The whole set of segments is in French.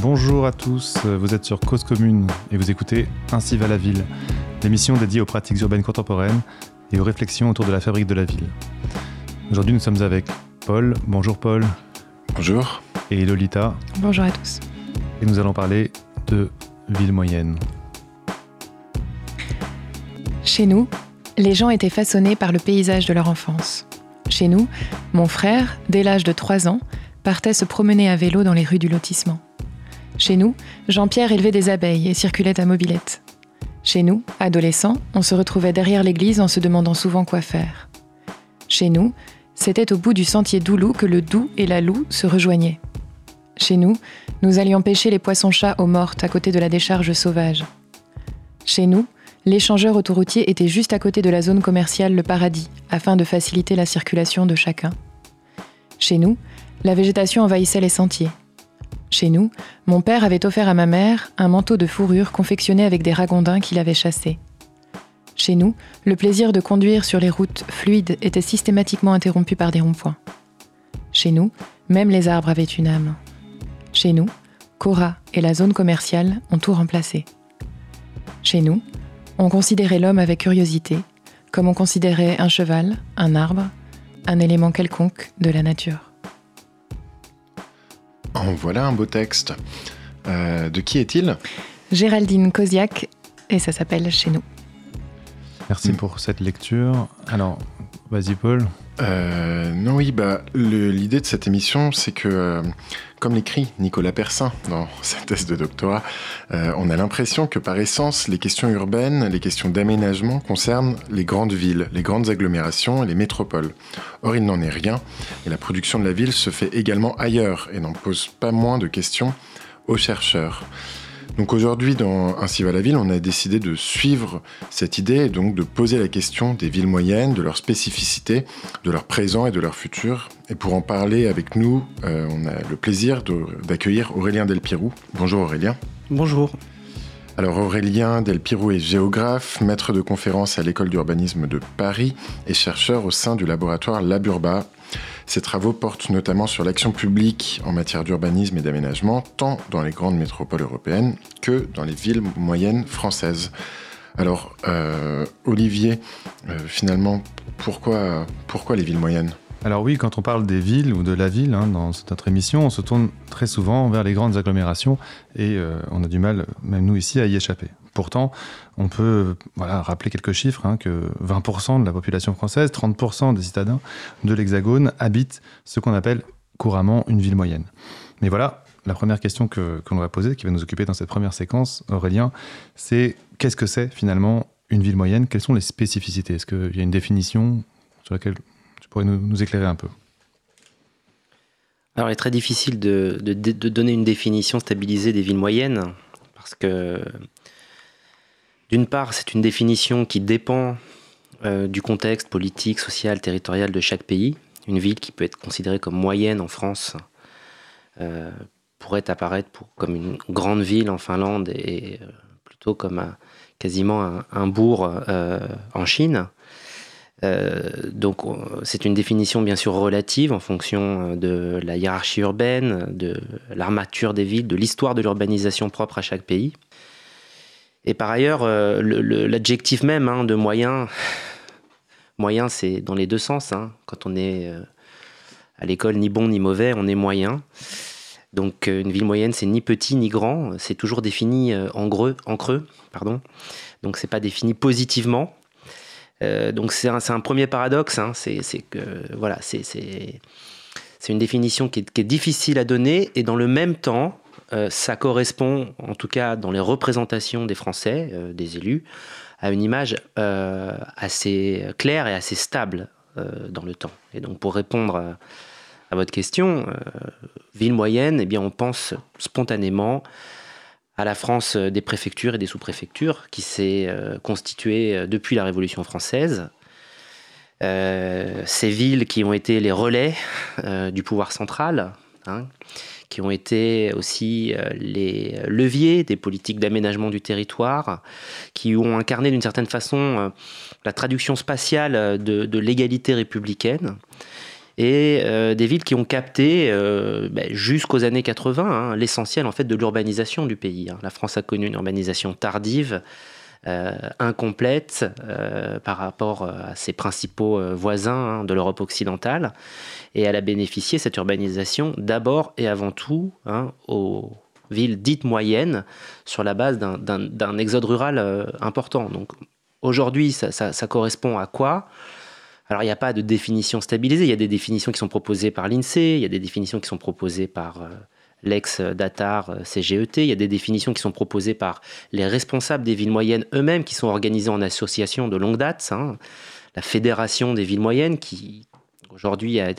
Bonjour à tous, vous êtes sur Cause Commune et vous écoutez Ainsi va la ville, l'émission dédiée aux pratiques urbaines contemporaines et aux réflexions autour de la fabrique de la ville. Aujourd'hui, nous sommes avec Paul. Bonjour Paul. Bonjour. Et Lolita. Bonjour à tous. Et nous allons parler de ville moyenne. Chez nous, les gens étaient façonnés par le paysage de leur enfance. Chez nous, mon frère, dès l'âge de 3 ans, partait se promener à vélo dans les rues du lotissement. Chez nous, Jean-Pierre élevait des abeilles et circulait à mobilette. Chez nous, adolescents, on se retrouvait derrière l'église en se demandant souvent quoi faire. Chez nous, c'était au bout du sentier Doulou que le Doux et la Loup se rejoignaient. Chez nous, nous allions pêcher les poissons-chats aux mortes à côté de la décharge sauvage. Chez nous, l'échangeur autoroutier était juste à côté de la zone commerciale Le Paradis, afin de faciliter la circulation de chacun. Chez nous, la végétation envahissait les sentiers. Chez nous, mon père avait offert à ma mère un manteau de fourrure confectionné avec des ragondins qu'il avait chassés. Chez nous, le plaisir de conduire sur les routes fluides était systématiquement interrompu par des ronds-points. Chez nous, même les arbres avaient une âme. Chez nous, Cora et la zone commerciale ont tout remplacé. Chez nous, on considérait l'homme avec curiosité, comme on considérait un cheval, un arbre, un élément quelconque de la nature. En voilà un beau texte. Euh, de qui est-il? Géraldine Koziak, et ça s'appelle Chez nous. Merci pour cette lecture. Alors, vas-y Paul. Euh, non, oui, bah, l'idée de cette émission, c'est que, euh, comme l'écrit Nicolas Persin dans sa thèse de doctorat, euh, on a l'impression que par essence, les questions urbaines, les questions d'aménagement concernent les grandes villes, les grandes agglomérations et les métropoles. Or, il n'en est rien, et la production de la ville se fait également ailleurs et n'en pose pas moins de questions aux chercheurs. Donc aujourd'hui, dans Ainsi va la ville, on a décidé de suivre cette idée et donc de poser la question des villes moyennes, de leurs spécificités, de leur présent et de leur futur. Et pour en parler avec nous, euh, on a le plaisir d'accueillir Aurélien Delpirou. Bonjour Aurélien. Bonjour. Alors Aurélien Delpirou est géographe, maître de conférence à l'école d'urbanisme de Paris et chercheur au sein du laboratoire Laburba ces travaux portent notamment sur l'action publique en matière d'urbanisme et d'aménagement, tant dans les grandes métropoles européennes que dans les villes moyennes françaises. Alors, euh, Olivier, euh, finalement, pourquoi, pourquoi les villes moyennes? Alors oui, quand on parle des villes ou de la ville hein, dans notre émission, on se tourne très souvent vers les grandes agglomérations et euh, on a du mal, même nous ici, à y échapper. Pourtant, on peut rappeler quelques chiffres, hein, que 20% de la population française, 30% des citadins de l'Hexagone habitent ce qu'on appelle couramment une ville moyenne. Mais voilà, la première question que, l'on va poser, qui va nous occuper dans cette première séquence, Aurélien, c'est qu'est-ce que c'est finalement une ville moyenne? Quelles sont les spécificités? Est-ce qu'il y a une définition sur laquelle pourrais nous, éclairer un peu alors, il est très difficile de, de, donner une définition stabilisée des villes moyennes, parce que d'une part, c'est une définition qui dépend euh, du contexte politique, social, territorial de chaque pays. Une ville qui peut être considérée comme moyenne en France euh, pourrait apparaître comme une grande ville en Finlande et euh, plutôt comme quasiment un, bourg en Chine. Donc c'est une définition bien sûr relative en fonction de la hiérarchie urbaine, de l'armature des villes, de l'histoire de l'urbanisation propre à chaque pays. Et par ailleurs, euh, l'adjectif même hein, de moyen, moyen c'est dans les deux sens. Hein. Quand on est euh, à l'école ni bon ni mauvais, on est moyen. Donc euh, une ville moyenne, c'est ni petit ni grand, c'est toujours défini en, en creux. Pardon. Donc c'est pas défini positivement. Donc c'est un, premier paradoxe, hein. c'est que voilà, c'est une définition qui est, difficile à donner et dans le même temps, euh, ça correspond, en tout cas dans les représentations des Français, euh, des élus, à une image euh, assez claire et assez stable dans le temps. Et donc pour répondre à, votre question, ville moyenne, eh bien on pense spontanément à la France des préfectures et des sous-préfectures qui s'est constituée depuis la Révolution française. ces villes qui ont été les relais du pouvoir central, hein, qui ont été aussi les leviers des politiques d'aménagement du territoire, qui ont incarné d'une certaine façon la traduction spatiale de, l'égalité républicaine et des villes qui ont capté ben, jusqu'aux années 80 hein, l'essentiel en fait de l'urbanisation du pays. Hein. La France a connu une urbanisation tardive euh, incomplète euh, par rapport euh, à ses principaux voisins hein, de l'Europe occidentale. Et elle a bénéficié, cette urbanisation, d'abord et avant tout aux villes dites moyennes, sur la base d'un exode rural important. Donc aujourd'hui, ça, correspond à quoi? Alors, il n'y a pas de définition stabilisée. Il y a des définitions qui sont proposées par l'INSEE, il y a des définitions qui sont proposées par l'ex-Datar euh, CGET. Il y a des définitions qui sont proposées par les responsables des villes moyennes eux-mêmes, qui sont organisés en association de longue date. Hein. La Fédération des villes moyennes, qui aujourd'hui a,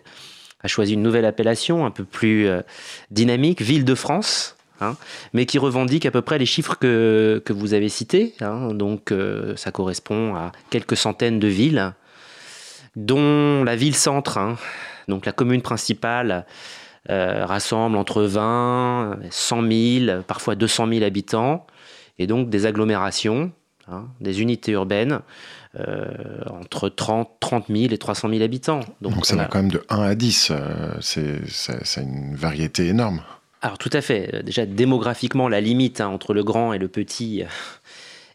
choisi une nouvelle appellation un peu plus euh, dynamique, Ville de France. Hein, mais qui revendique à peu près les chiffres que, que vous avez cités. Hein. donc euh, ça correspond à quelques centaines de villes, dont la ville-centre, donc la commune principale, euh, rassemble entre 20, 100 000, parfois 200 000 habitants, et donc des agglomérations, hein, des unités urbaines, euh, entre 30, 30 000 et 300 000 habitants. Donc, ça va quand même de 1 à 10, euh, c'est une variété énorme. Alors tout à fait, déjà démographiquement, la limite hein, entre le grand et le petit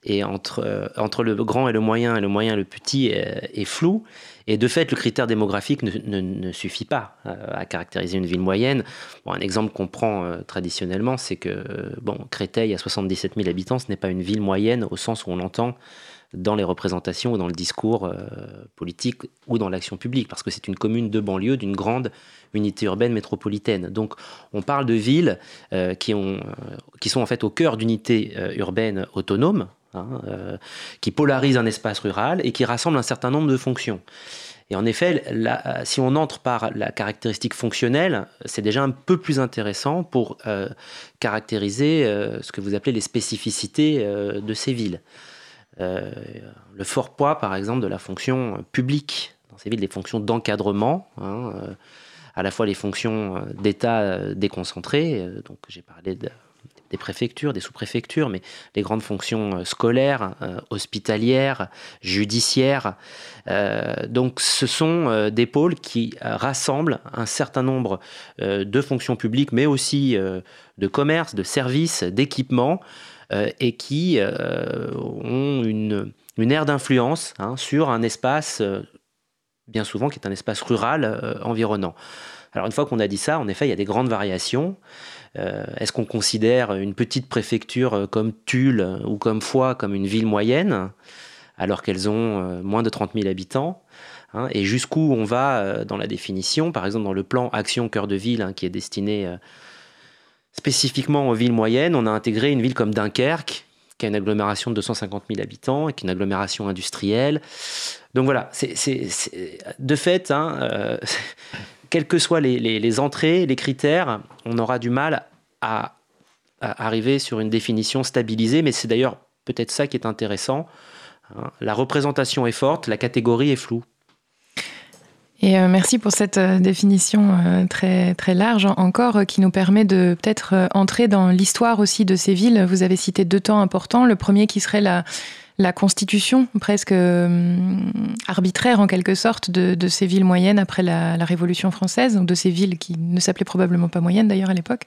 et entre, entre le grand et le moyen et le moyen et le petit est, est floue. Et de fait, le critère démographique ne, suffit pas euh, à caractériser une ville moyenne. un exemple qu'on prend euh, traditionnellement, c'est que bon, Créteil a 77 000 habitants, ce n'est pas une ville moyenne au sens où on l'entend dans les représentations ou dans le discours euh, politique ou dans l'action publique, parce que c'est une commune de banlieue d'une grande unité urbaine métropolitaine. Donc on parle de villes qui sont en fait au cœur d'unités urbaines autonomes, Hein, euh, qui polarise un espace rural et qui rassemble un certain nombre de fonctions. Et en effet, si on entre par la caractéristique fonctionnelle, c'est déjà un peu plus intéressant pour euh, caractériser euh, ce que vous appelez les spécificités de ces villes. le fort poids, par exemple, de la fonction publique dans ces villes, des fonctions d'encadrement, hein, à la fois les fonctions d'État déconcentrées, donc j'ai parlé de des préfectures, des sous-préfectures, mais les grandes fonctions euh, scolaires, euh, hospitalières, judiciaires. Euh, donc ce sont des pôles qui rassemblent un certain nombre de fonctions publiques, mais aussi de commerce, de services, d'équipements, et qui ont une, aire d'influence hein, sur un espace, bien souvent, qui est un espace rural environnant. Alors une fois qu'on a dit ça, en effet, il y a des grandes variations. Euh, est-ce qu'on considère une petite préfecture euh, comme Tulle ou comme Foix comme une ville moyenne, alors qu'elles ont euh, moins de 30 000 habitants hein, Et jusqu'où on va dans la définition Par exemple, dans le plan Action Cœur de Ville, hein, qui est destiné spécifiquement aux villes moyennes, on a intégré une ville comme Dunkerque, qui a une agglomération de 250 000 habitants et qui est une agglomération industrielle. Donc voilà, c'est de fait, hein, quelles que soient les, entrées, les critères, on aura du mal à, arriver sur une définition stabilisée, mais c'est d'ailleurs peut-être ça qui est intéressant. Hein. La représentation est forte, la catégorie est floue. Et euh, merci pour cette euh, définition euh, très, très large encore qui nous permet de peut-être entrer dans l'histoire aussi de ces villes. Vous avez cité deux temps importants. Le premier qui serait la, la constitution presque euh, arbitraire en quelque sorte de, ces villes moyennes après la, Révolution française, de ces villes qui ne s'appelaient probablement pas moyennes d'ailleurs à l'époque.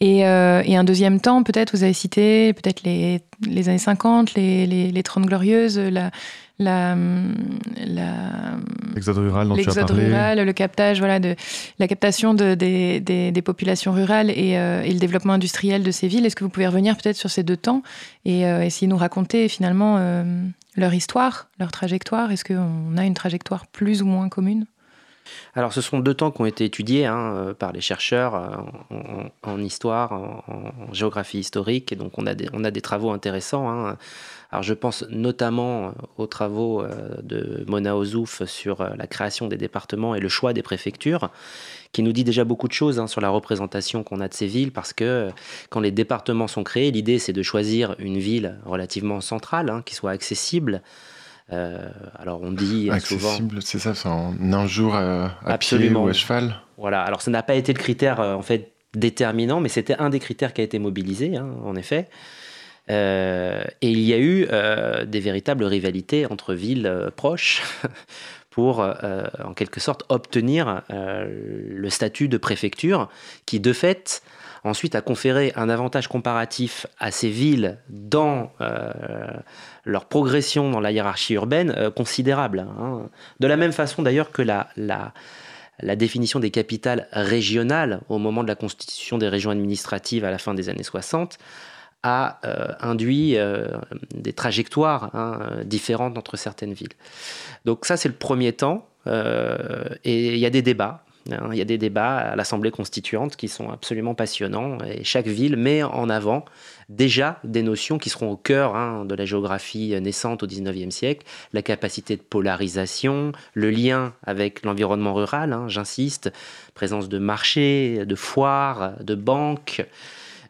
Et, euh, un deuxième temps, peut-être, vous avez cité peut-être les, années 50, les, les, les 30 glorieuses, la, la, l'exode rural dont tu as parlé. rural, le captage, voilà, de la captation de, des, des, populations rurales euh, et, le développement industriel de ces villes. Est-ce que vous pouvez revenir peut-être sur ces deux temps et euh, essayer de nous raconter finalement euh, leur histoire, leur trajectoire? Est-ce qu'on a une trajectoire plus ou moins commune? Alors, ce sont deux temps qui ont été étudiés hein, par les chercheurs en, histoire, en, géographie historique, et donc on a des, on a des travaux intéressants. Hein. Alors je pense notamment euh, aux travaux euh, de Mona Ozouf sur euh, la création des départements et le choix des préfectures, qui nous dit déjà beaucoup de choses hein, sur la représentation qu'on a de ces villes, parce que quand les départements sont créés, l'idée c'est de choisir une ville relativement centrale, qui soit accessible. Alors on dit accessible, c'est ça, c'est en un jour à, pied ou à cheval. Voilà. Alors ça n'a pas été le critère en fait déterminant, mais c'était un des critères qui a été mobilisé, hein, en effet. et il y a eu des véritables rivalités entre villes proches pour, en quelque sorte, obtenir le statut de préfecture qui, de fait, ensuite a conféré un avantage comparatif à ces villes dans euh, leur progression dans la hiérarchie urbaine euh, considérable. Hein. De la même façon d'ailleurs que la, définition des capitales régionales au moment de la constitution des régions administratives à la fin des années 60 a euh, induit des trajectoires hein, différentes entre certaines villes. Donc ça c'est le premier temps. et il y a des débats il y a des débats à l'Assemblée constituante qui sont absolument passionnants et chaque ville met en avant déjà des notions qui seront au cœur hein, de la géographie naissante au XIXe siècle, la capacité de polarisation, le lien avec l'environnement rural, hein, j'insiste, présence de marchés, de foires, de banques.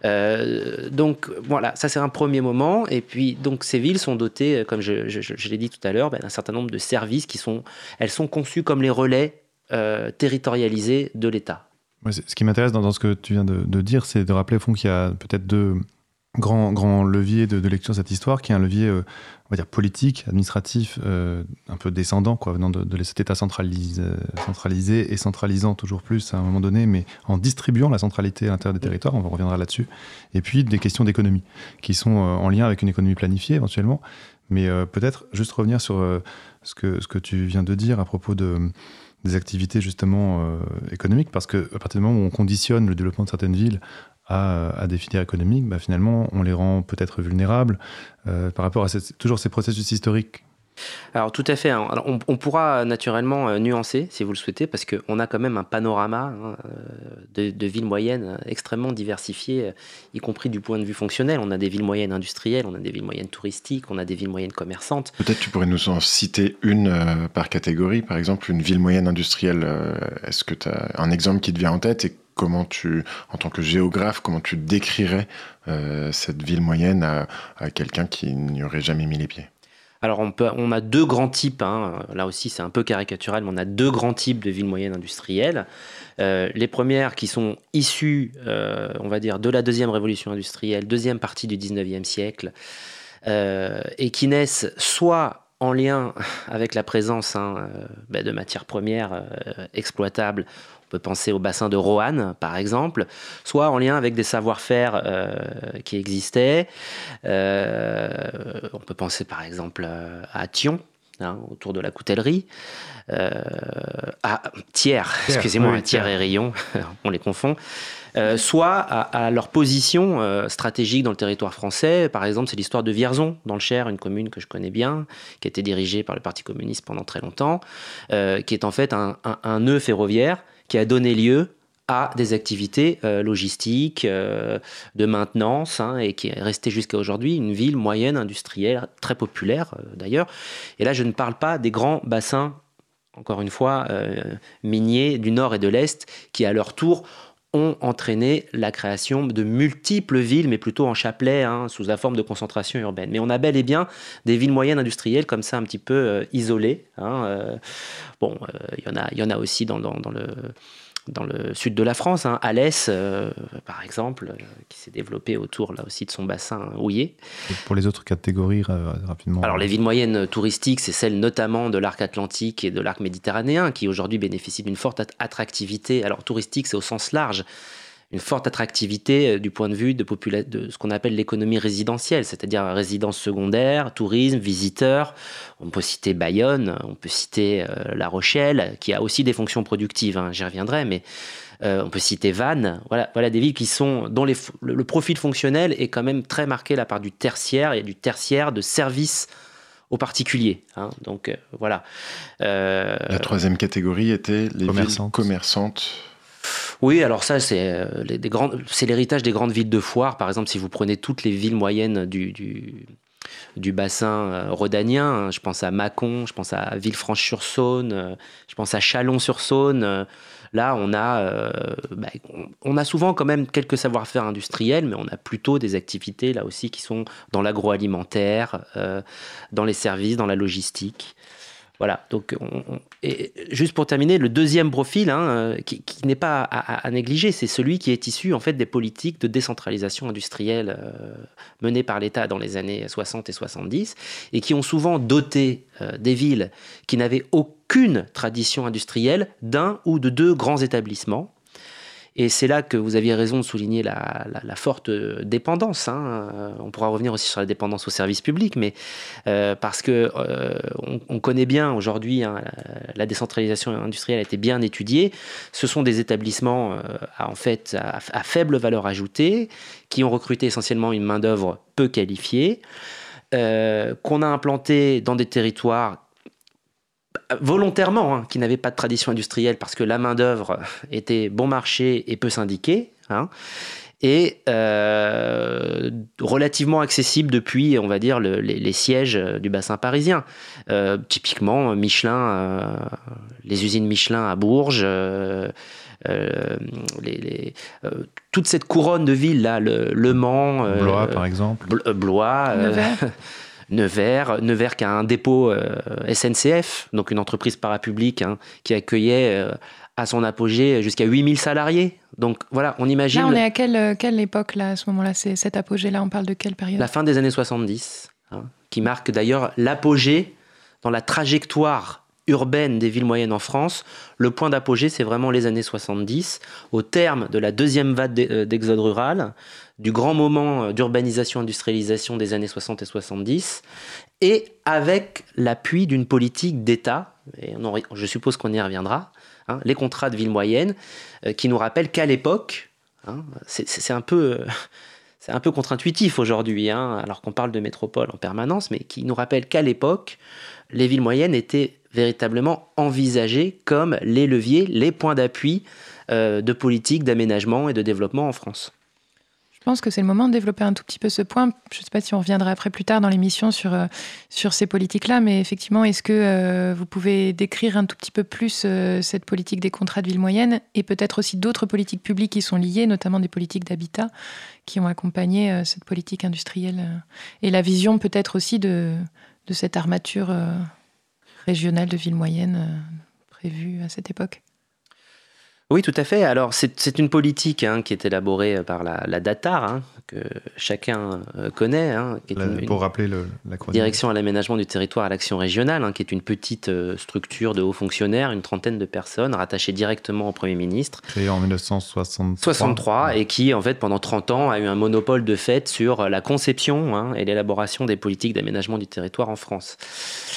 Euh, donc voilà, ça c'est un premier moment. Et puis donc ces villes sont dotées, comme je, l'ai dit tout à l'heure, ben, d'un certain nombre de services qui sont, elles sont conçues comme les relais euh, territorialisé de l'État. ce qui m'intéresse dans, ce que tu viens de, dire, c'est de rappeler au fond qu'il y a peut-être deux grands, grands leviers de, lecture de cette histoire, qui est un levier, euh, on va dire, politique, administratif, euh, un peu descendant, venant de, cet État centralisé, et centralisant toujours plus à un moment donné, mais en distribuant la centralité à l'intérieur des territoires, on reviendra là-dessus. Et puis des questions d'économie, qui sont en lien avec une économie planifiée éventuellement. Mais peut-être juste revenir sur ce, que, ce que tu viens de dire à propos de des activités justement euh, économiques, parce qu'à partir du moment où on conditionne le développement de certaines villes à, à des filières économiques, bah, finalement, on les rend peut-être vulnérables euh, par rapport à toujours ces processus historiques alors tout à fait. Hein. on, pourra naturellement euh, nuancer si vous le souhaitez parce qu'on a quand même un panorama hein, euh, de, villes moyennes euh, extrêmement diversifiées, y compris du point de vue fonctionnel. On a des villes moyennes industrielles, on a des villes moyennes touristiques, on a des villes moyennes commerçantes. Peut-être tu pourrais nous en citer une par catégorie. Par exemple, une ville moyenne industrielle, est-ce que tu as un exemple qui te vient en tête et comment tu, en tant que géographe, comment tu décrirais cette ville moyenne à quelqu'un qui n'y aurait jamais mis les pieds? Alors on, a deux grands types, hein. là aussi c'est un peu caricatural, mais on a deux grands types de villes moyennes industrielles. Euh, les premières qui sont issues, euh, on va dire, de la deuxième révolution industrielle, deuxième partie du 19e siècle, euh, et qui naissent soit en lien avec la présence hein, ben, de matières premières exploitables peut penser au bassin de Roanne, par exemple, soit en lien avec des savoir-faire euh, qui existaient. Euh, on peut penser par exemple euh, à Thion, hein, autour de la coutellerie, à Thiers, excusez-moi, Thiers et Rayon, on les confond. soit à, leur position stratégique dans le territoire français. Par exemple, c'est l'histoire de Vierzon, dans le Cher, une commune que je connais bien, qui a été dirigée par le Parti communiste pendant très longtemps, qui est en fait un, un nœud ferroviaire qui a donné lieu à des activités euh, logistiques, euh, de maintenance, hein, et qui est restée jusqu'à aujourd'hui une ville moyenne, industrielle, très populaire euh, d'ailleurs. Et là, je ne parle pas des grands bassins, encore une fois, miniers du nord et de l'est, qui à leur tour ont entraîné la création de multiples villes, mais plutôt en chapelet, hein, sous la forme de concentration urbaine. Mais on a bel et bien des villes moyennes industrielles comme ça, un petit peu isolées. Hein, bon, il y, en a, y en a aussi dans, dans le dans le sud de la France, hein, Alès, euh, par exemple, euh, qui s'est développé autour là aussi de son bassin houillé. pour les autres catégories, rapidement. Alors les villes moyennes touristiques, c'est celles notamment de l'arc atlantique et de l'arc méditerranéen, qui aujourd'hui bénéficient d'une forte attractivité. Alors touristique, c'est au sens large une forte attractivité euh, du point de vue de, de ce qu'on appelle l'économie résidentielle, c'est-à-dire résidence secondaire, tourisme, visiteurs. On peut citer Bayonne, on peut citer euh, La Rochelle, qui a aussi des fonctions productives, hein, j'y reviendrai, mais euh, on peut citer Vannes. Voilà, voilà des villes qui sont, dont les, le, profil fonctionnel est quand même très marqué la part du tertiaire et du tertiaire de services aux particuliers. Hein. donc voilà. La troisième catégorie était les villes commerçantes oui, alors ça, c'est euh, l'héritage des grandes villes de foire. Par exemple, si vous prenez toutes les villes moyennes du, bassin euh, rhodanien, hein, je pense à Mâcon, je pense à Villefranche-sur-Saône, euh, je pense à Chalon-sur-Saône. Là, bah, on a souvent quand même quelques savoir-faire industriels, mais on a plutôt des activités là aussi qui sont dans l'agroalimentaire, dans les services, dans la logistique. Voilà, donc juste pour terminer, le deuxième profil hein, euh, qui, n'est pas à, négliger, c'est celui qui est issu en fait des politiques de décentralisation industrielle euh, menées par l'État dans les années 60 et 70 et qui ont souvent doté euh, des villes qui n'avaient aucune tradition industrielle d'un ou de deux grands établissements et c'est là que vous aviez raison de souligner la, forte dépendance. Hein. On pourra revenir aussi sur la dépendance au service public, mais euh, parce que euh, on, connaît bien aujourd'hui hein, la, décentralisation industrielle a été bien étudiée. Ce sont des établissements euh, à, en fait à, faible valeur ajoutée qui ont recruté essentiellement une main d'œuvre peu qualifiée. qu'on a implanté dans des territoires volontairement, hein, qui n'avaient pas de tradition industrielle parce que la main-d'œuvre était bon marché et peu syndiquée. Hein, et euh, relativement accessible depuis, on va dire, les, sièges du bassin parisien. Euh, typiquement, Michelin, euh, les usines Michelin à Bourges, toute cette couronne de villes, là, le, Mans. Blois, par exemple. Blois. Nevers, Nevers qui a un dépôt euh, SNCF, donc une entreprise parapublique hein, qui accueillait euh, à son apogée jusqu'à 8000 salariés. Donc voilà, on imagine... Là, on est à quelle, euh, quelle époque, là, à ce moment-là C'est cet apogée-là, on parle de quelle période? La fin des années 70, hein, qui marque d'ailleurs l'apogée dans la trajectoire urbaine des villes moyennes en France. Le point d'apogée, c'est vraiment les années 70, au terme de la deuxième vague d'exode rural, du grand moment euh, d'urbanisation, industrialisation des années 60 et 70, et avec l'appui d'une politique d'État, je suppose qu'on y reviendra, hein, les contrats de ville moyenne, euh, qui nous rappellent qu'à l'époque, hein, c'est un peu... Euh, c'est un peu contre-intuitif aujourd'hui, hein, alors qu'on parle de métropole en permanence, mais qui nous rappelle qu'à l'époque, les villes moyennes étaient véritablement envisagées comme les leviers, les points d'appui de politique d'aménagement et de développement en France. Je pense que c'est le moment de développer un tout petit peu ce point. Je ne sais pas si on reviendra après plus tard dans l'émission sur, euh, sur ces politiques-là, mais effectivement, est-ce que euh, vous pouvez décrire un tout petit peu plus euh, cette politique des contrats de ville moyenne et peut-être aussi d'autres politiques publiques qui sont liées, notamment des politiques d'habitat qui ont accompagné cette politique industrielle et la vision peut-être aussi de, de cette armature régionale de ville moyenne prévue à cette époque? Oui, tout à fait. Alors, c'est une politique hein, qui est élaborée par la, la DATAR, hein, que chacun euh, connaît. Hein, qui est pour rappeler le, la Direction à l'aménagement du territoire à l'action régionale, qui est une petite euh, structure de hauts fonctionnaires, une trentaine de personnes rattachées directement au Premier ministre. Créée en 1963. 63, et qui, en fait, pendant 30 ans, a eu un monopole de fait sur la conception et l'élaboration des politiques d'aménagement du territoire en France.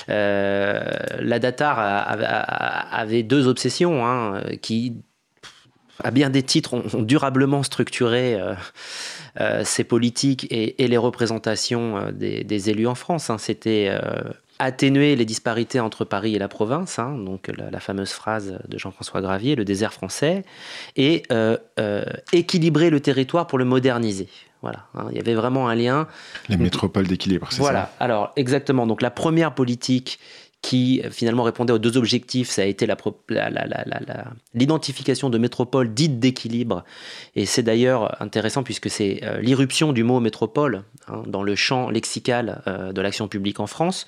Euh, la DATAR avait deux obsessions qui à bien des titres, ont, durablement structuré euh, euh, ces politiques et, les représentations euh, des, élus en France. Hein. C'était atténuer les disparités entre Paris et la province, hein, donc la, fameuse phrase de Jean-François Gravier, le désert français, et équilibrer le territoire pour le moderniser. Voilà, hein. il y avait vraiment un lien. Les métropoles d'équilibre, c'est voilà. ça? Voilà, alors exactement. Donc la première politique qui finalement répondait aux deux objectifs. Ça a été l'identification de métropoles dites d'équilibre. Et c'est d'ailleurs intéressant puisque c'est euh, l'irruption du mot métropole hein, dans le champ lexical euh, de l'action publique en France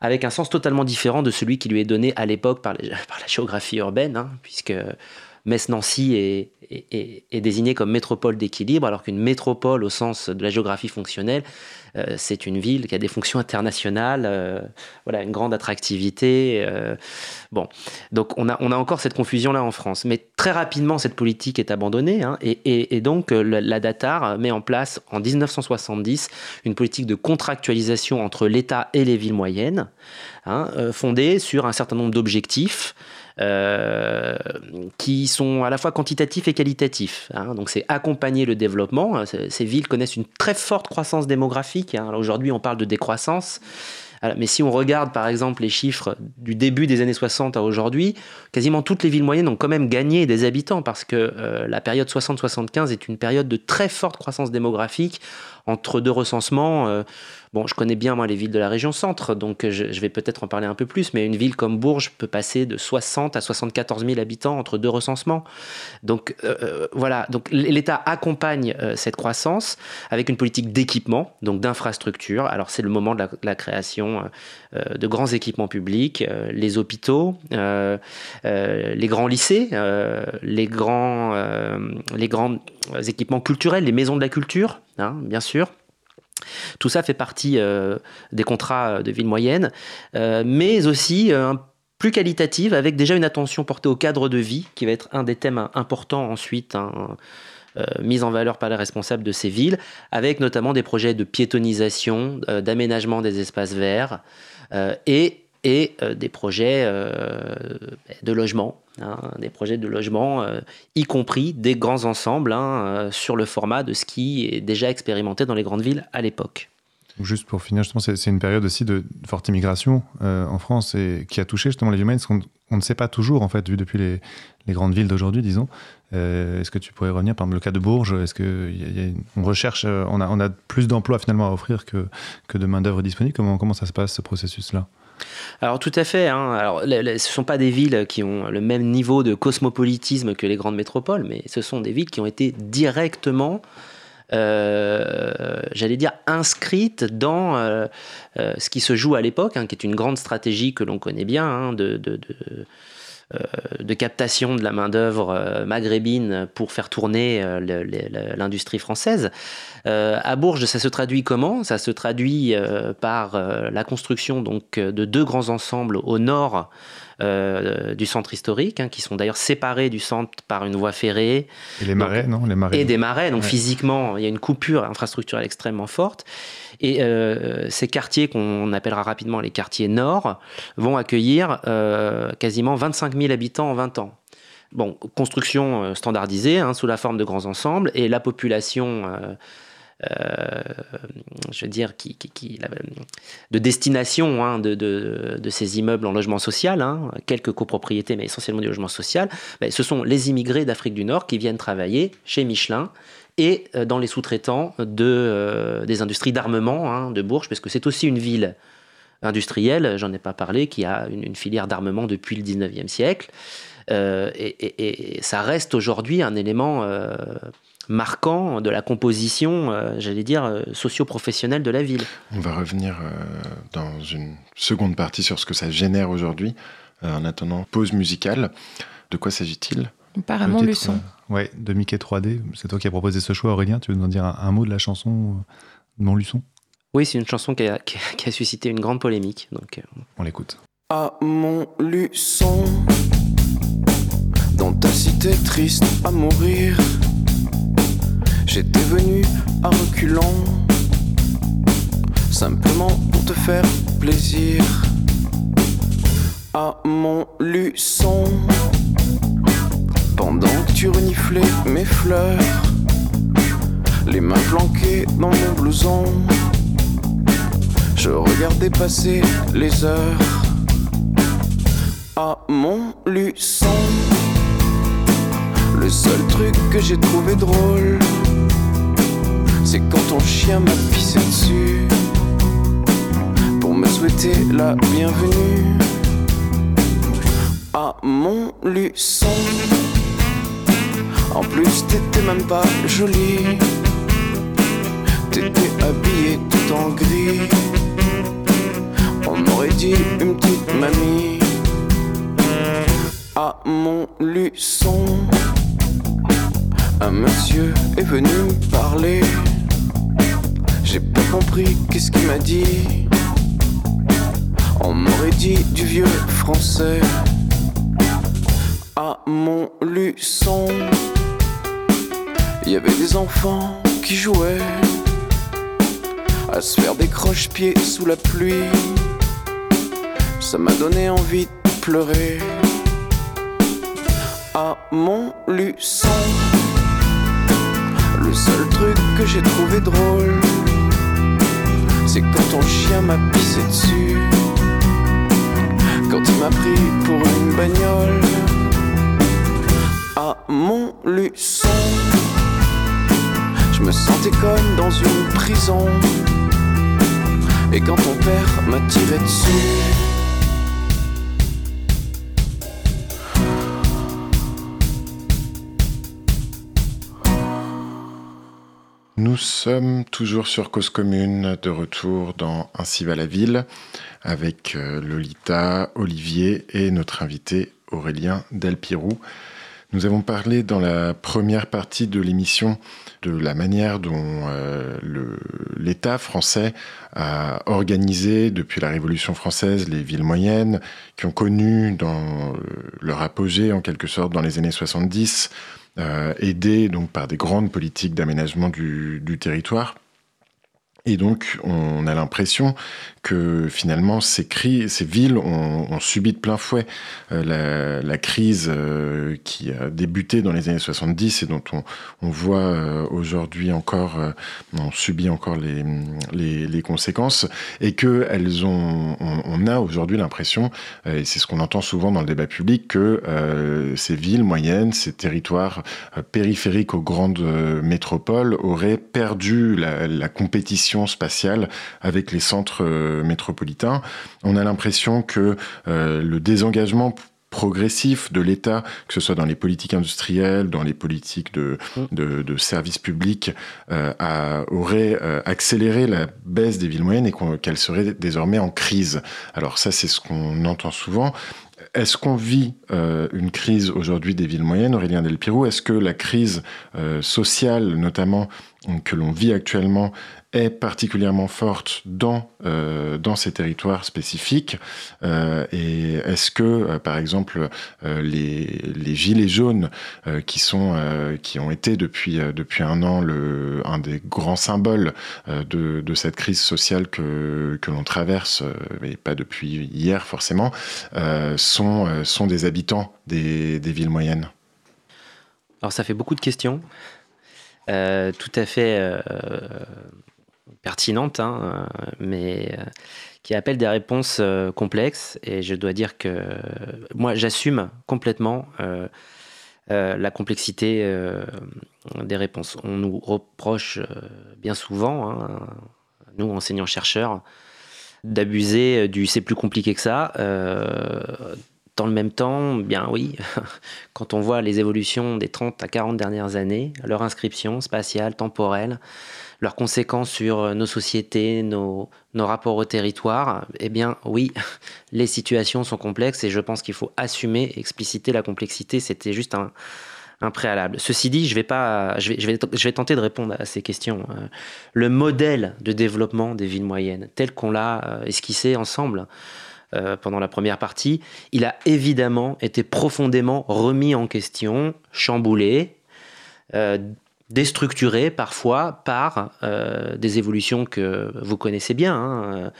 avec un sens totalement différent de celui qui lui est donné à l'époque par, la géographie urbaine, hein, puisque Metz-Nancy est, est, désignée comme métropole d'équilibre, alors qu'une métropole au sens de la géographie fonctionnelle, euh, c'est une ville qui a des fonctions internationales, euh, voilà, une grande attractivité. Euh, bon, donc on a, encore cette confusion-là en France. Mais très rapidement, cette politique est abandonnée, hein, et, donc la, la, DATAR met en place en 1970 une politique de contractualisation entre l'État et les villes moyennes, hein, fondée sur un certain nombre d'objectifs. Euh, qui sont à la fois quantitatifs et qualitatifs. Hein. Donc c'est accompagner le développement. Ces villes connaissent une très forte croissance démographique. Hein. Aujourd'hui, on parle de décroissance. Mais si on regarde par exemple les chiffres du début des années 60 à aujourd'hui, quasiment toutes les villes moyennes ont quand même gagné des habitants parce que euh, la période 60-75 est une période de très forte croissance démographique entre deux recensements, Bon, je connais bien moi les villes de la région centre, donc je, vais peut-être en parler un peu plus, mais une ville comme Bourges peut passer de 60 à 74 000 habitants entre deux recensements. Donc euh, euh, voilà, donc l'État accompagne euh, cette croissance avec une politique d'équipement, donc d'infrastructure. Alors c'est le moment de la, création de grands équipements publics, les hôpitaux, les grands lycées, les grands, les grands équipements culturels, les maisons de la culture, hein, bien sûr. Tout ça fait partie euh, des contrats de ville moyenne, euh, mais aussi euh, plus qualitative, avec déjà une attention portée au cadre de vie, qui va être un des thèmes importants ensuite. Hein, mis en valeur par les responsables de ces villes, avec notamment des projets de piétonisation, d'aménagement des espaces verts et des projets de logement, hein, des projets de logement, euh, y compris des grands ensembles hein, sur le format de ce qui est déjà expérimenté dans les grandes villes à l'époque. Juste pour finir, justement, c'est une période aussi de forte immigration en France et qui a touché justement les humains, qu'on on ne sait pas toujours, en fait, vu depuis les, grandes villes d'aujourd'hui, disons. est-ce que tu pourrais revenir, par exemple, le cas de Bourges Est-ce qu'on recherche, on a, plus d'emplois finalement à offrir que, que de main-d'œuvre disponible comment, comment ça se passe, ce processus-là? Alors tout à fait. Hein. Ce ne sont pas des villes qui ont le même niveau de cosmopolitisme que les grandes métropoles, mais ce sont des villes qui ont été directement, euh, j'allais dire, inscrites dans euh, euh, ce qui se joue à l'époque, hein, qui est une grande stratégie que l'on connaît bien hein, captation de la main-d'œuvre euh, maghrébine pour faire tourner euh, l'industrie française. à Bourges, ça se traduit comment? Ça se traduit par la construction donc, de deux grands ensembles au nord du centre historique, hein, qui sont d'ailleurs séparés du centre par une voie ferrée. Et les marais, non? Les marais. Et des marais, donc physiquement, il y a une coupure infrastructurelle extrêmement forte. Et euh, ces quartiers qu'on appellera rapidement les quartiers nord vont accueillir euh, quasiment 25 000 habitants en 20 ans. Bon, construction euh, standardisée hein, sous la forme de grands ensembles et la population je veux dire, de destination hein, de, ces immeubles en logement social, hein, quelques copropriétés, mais essentiellement du logement social, ben, ce sont les immigrés d'Afrique du Nord qui viennent travailler chez Michelin et euh, dans les sous-traitants de, euh, des industries d'armement hein, de Bourges, parce que c'est aussi une ville industrielle, j'en ai pas parlé, qui a une, filière d'armement depuis le 19e siècle. Euh, et, ça reste aujourd'hui un élément marquant de la composition, j'allais dire, socio-professionnelle de la ville. On va revenir dans une seconde partie sur ce que ça génère aujourd'hui. en attendant, pause musicale. De quoi s'agit-il? Apparemment, Luçon. Ouais, de Mickey 3D. C'est toi qui as proposé ce choix, Aurélien. Tu veux nous en dire un, mot de la chanson de Mon Luçon? Oui, c'est une chanson qui a, suscité une grande polémique. Donc, euh, On l'écoute. À mon Luçon, dans ta cité triste à mourir, j'étais venu à reculons, simplement pour te faire plaisir. À mon Luçon pendant que tu reniflais mes fleurs, les mains planquées dans mon blouson, je regardais passer les heures à mon luçon. Le seul truc que j'ai trouvé drôle, c'est quand ton chien m'a pissé dessus pour me souhaiter la bienvenue à mon luçon. En plus, t'étais même pas jolie. T'étais habillée tout en gris. On aurait dit une petite mamie. À mon luçon, un monsieur est venu parler. J'ai pas compris qu'est-ce qu'il m'a dit. On m'aurait dit du vieux français à mon luçon. Il y avait des enfants qui jouaient à se faire des croche-pieds sous la pluie. Ça m'a donné envie de pleurer à mon luçon. Le seul truc que j'ai trouvé drôle, c'est quand ton chien m'a pissé dessus. Quand il m'a pris pour une bagnole à mon luçon. Je me sentais comme dans une prison. Et quand ton père m'a tiré dessus. Nous sommes toujours sur Cause Commune, de retour dans Ainsi va la ville, avec euh, Lolita, Olivier et notre invité Aurélien Delpirou. Nous avons parlé dans la première partie de l'émission de la manière dont euh, l'État français a organisé depuis la Révolution française les villes moyennes qui ont connu dans leur apogée en quelque sorte dans les années 70, euh, aidées donc par des grandes politiques d'aménagement du territoire. Et donc, on a l'impression que finalement, ces, villes ont, subi de plein fouet. Euh, la, crise euh, qui a débuté dans les années 70 et dont on, voit euh, aujourd'hui encore, on subit encore les, conséquences, et que elles ont, on, a aujourd'hui l'impression, et c'est ce qu'on entend souvent dans le débat public, que ces villes moyennes, ces territoires périphériques aux grandes métropoles auraient perdu la compétition spatiale avec les centres métropolitains. On a l'impression que euh, le désengagement progressif de l'État, que ce soit dans les politiques industrielles, dans les politiques de, mm. de, de services publics, euh, a, aurait euh, accéléré la baisse des villes moyennes et qu'elles seraient désormais en crise. Alors ça, c'est ce qu'on entend souvent. Est-ce qu'on vit euh, une crise aujourd'hui des villes moyennes, Aurélien Delpirou? Est-ce que la crise sociale, notamment, que l'on vit actuellement, est particulièrement forte dans, euh, dans ces territoires spécifiques euh, Et est-ce que, euh, par exemple, les, les gilets jaunes qui, sont, qui ont été depuis, depuis un an le, un des grands symboles de, de cette crise sociale que, que l'on traverse, mais pas depuis hier forcément, sont, sont des habitants des, des villes moyennes? Alors ça fait beaucoup de questions. Euh, tout à fait euh, pertinente, hein, mais euh, qui appelle des réponses complexes. Et je dois dire que moi, j'assume complètement la complexité des réponses. On nous reproche bien souvent, hein, nous enseignants-chercheurs, d'abuser du c'est plus compliqué que ça. Dans le même temps, bien oui, quand on voit les évolutions des 30 à 40 dernières années, leur inscription spatiale, temporelle, leurs conséquences sur euh, nos sociétés, nos, rapports au territoire, eh bien oui, les situations sont complexes et je pense qu'il faut assumer, expliciter la complexité. C'était juste un, un, préalable. Ceci dit, je vais, pas, je, vais, je, vais, je vais tenter de répondre à ces questions. Euh, le modèle de développement des villes moyennes, tel qu'on l'a euh, esquissé ensemble, pendant la première partie, il a évidemment été profondément remis en question, chamboulé, euh, déstructuré parfois par euh, des évolutions que vous connaissez bien, hein, euh,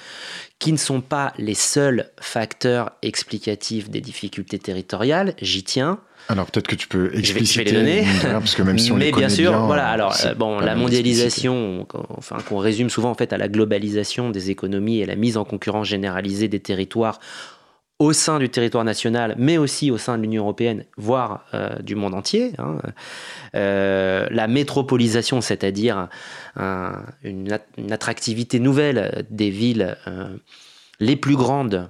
qui ne sont pas les seuls facteurs explicatifs des difficultés territoriales, j'y tiens. Alors peut-être que tu peux expliciter, je vais, je vais les donner. parce que même si on Mais les bien sûr, bien, voilà. Alors euh, bon, la mondialisation, enfin qu'on résume souvent en fait à la globalisation des économies et la mise en concurrence généralisée des territoires au sein du territoire national, mais aussi au sein de l'Union européenne, voire euh, du monde entier. Hein. Euh, la métropolisation, c'est-à-dire un, une, une, attractivité nouvelle des villes euh, les plus grandes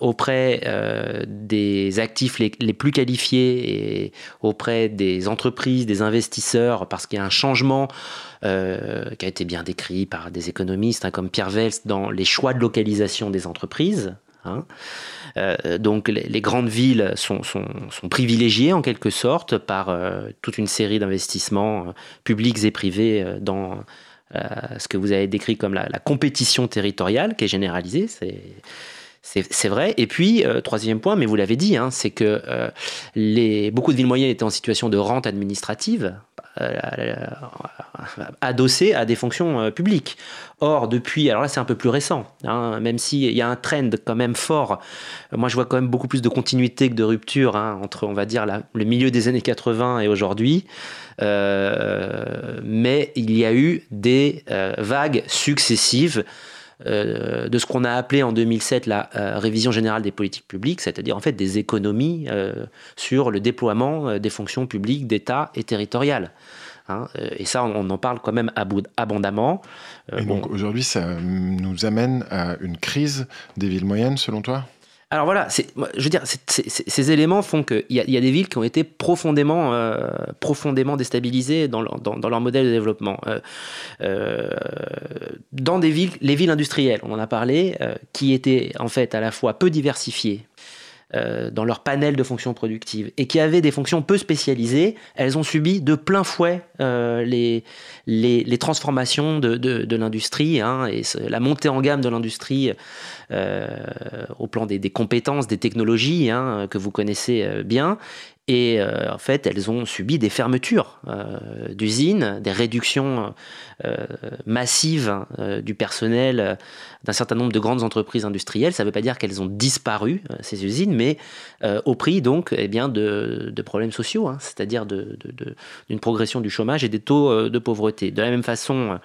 auprès euh, des actifs les, plus qualifiés et auprès des entreprises, des investisseurs, parce qu'il y a un changement euh, qui a été bien décrit par des économistes hein, comme Pierre Vels dans les choix de localisation des entreprises. Hein. Euh, donc les, grandes villes sont, privilégiées en quelque sorte par euh, toute une série d'investissements euh, publics et privés dans ce que vous avez décrit comme la, compétition territoriale qui est généralisée. Vrai. Et puis, euh, troisième point, mais vous l'avez dit, hein, c'est que euh, beaucoup de villes moyennes étaient en situation de rente administrative, euh, adossées à des fonctions euh, publiques. Or, depuis, alors là c'est un peu plus récent, hein, même s'il y a un trend quand même fort, moi je vois quand même beaucoup plus de continuité que de rupture hein, entre, on va dire, le milieu des années 80 et aujourd'hui. mais il y a eu des vagues successives euh, de ce qu'on a appelé en 2007 la euh, révision générale des politiques publiques, c'est-à-dire en fait des économies euh, sur le déploiement des fonctions publiques d'État et territoriales. Hein, et ça, on, en parle quand même abondamment. et donc aujourd'hui, ça nous amène à une crise des villes moyennes, selon toi? Alors voilà, je veux dire, ces éléments font qu'il y, y, a des villes qui ont été profondément, euh, déstabilisées dans leur, dans, leur, modèle de développement. Euh, euh, dans des villes, les villes industrielles, on en a parlé, qui étaient en fait à la fois peu diversifiées, euh, dans leur panel de fonctions productives et qui avaient des fonctions peu spécialisées, elles ont subi de plein fouet euh, les, les, transformations de, de, l'industrie hein, et la montée en gamme de l'industrie euh, au plan des, des, compétences, des technologies hein, que vous connaissez bien et euh, en fait, elles ont subi des fermetures euh, d'usines, des réductions euh, massives du personnel d'un certain nombre de grandes entreprises industrielles. Ça ne veut pas dire qu'elles ont disparu, ces usines, mais au prix donc eh bien, de, problèmes sociaux, hein, c'est-à-dire d'une de, progression du chômage et des taux de pauvreté. De la même façon,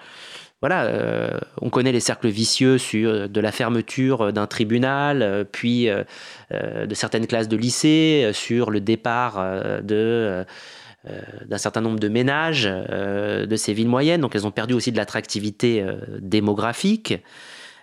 voilà, euh, on connaît les cercles vicieux sur euh, de la fermeture d'un tribunal, euh, puis de certaines classes de lycée, sur le départ de d'un certain nombre de ménages de ces villes moyennes. Donc elles ont perdu aussi de l'attractivité démographique.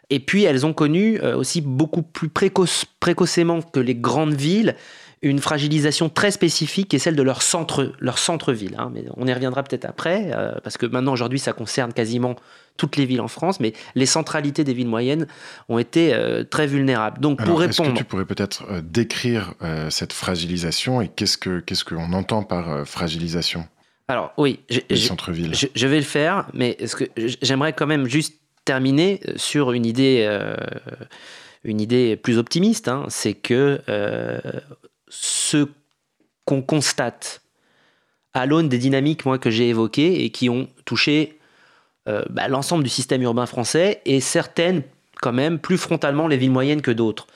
Et puis elles ont connu aussi beaucoup plus précocement que les grandes villes une fragilisation très spécifique qui est celle de leur centre, leur centre-ville. Hein. Mais on y reviendra peut-être après, euh, parce que maintenant aujourd'hui ça concerne quasiment toutes les villes en France, mais les centralités des villes moyennes ont été euh, très vulnérables. Donc pour répondre, est-ce que tu pourrais peut-être euh, décrire cette fragilisation et qu'est-ce que qu'est-ce qu'on entend par fragilisation? Alors oui, je, je, je, vais le faire, mais j'aimerais quand même juste terminer sur une idée une idée plus optimiste, hein. c'est que ce qu'on constate à l'aune des dynamiques moi, que j'ai évoquées et qui ont touché euh, bah, l'ensemble du système urbain français et certaines quand même plus frontalement les villes moyennes que d'autres.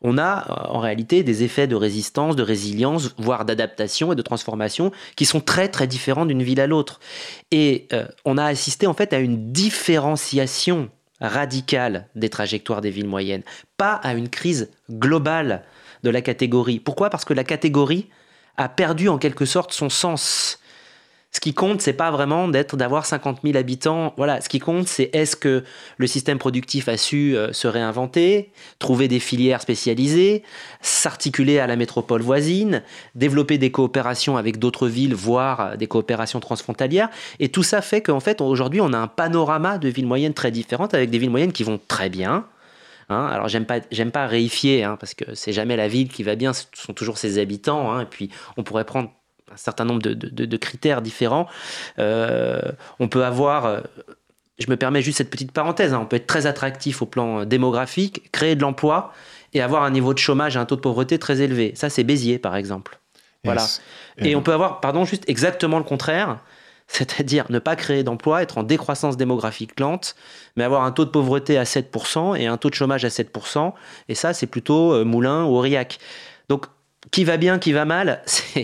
On a euh, en réalité des effets de résistance, de résilience, voire d'adaptation et de transformation qui sont très très différents d'une ville à l'autre. Et euh, on a assisté en fait à une différenciation radicale des trajectoires des villes moyennes, pas à une crise globale de la catégorie. Pourquoi? Parce que la catégorie a perdu en quelque sorte son sens. Ce qui compte, c'est pas vraiment d'être, d'avoir 50 000 habitants. Voilà, ce qui compte, c'est est-ce que le système productif a su euh, se réinventer, trouver des filières spécialisées, s'articuler à la métropole voisine, développer des coopérations avec d'autres villes, voire euh, des coopérations transfrontalières. Et tout ça fait qu'en fait, aujourd'hui, on a un panorama de villes moyennes très différentes, avec des villes moyennes qui vont très bien, Hein. alors j'aime pas, pas réifier, hein, parce que c'est jamais la ville qui va bien, ce sont toujours ses habitants. Hein, et puis on pourrait prendre un certain nombre de, critères différents. Euh, on peut avoir, euh, je me permets juste cette petite parenthèse, on peut être très attractif au plan démographique, créer de l'emploi et avoir un niveau de chômage et un taux de pauvreté très élevé. Ça, c'est Béziers, par exemple. Voilà. Et on peut avoir, pardon, juste exactement le contraire c'est-à-dire ne pas créer d'emplois, être en décroissance démographique lente, mais avoir un taux de pauvreté à 7% et un taux de chômage à 7%. Et ça, c'est plutôt euh, Moulin ou Aurillac. Donc, qui va bien, qui va mal.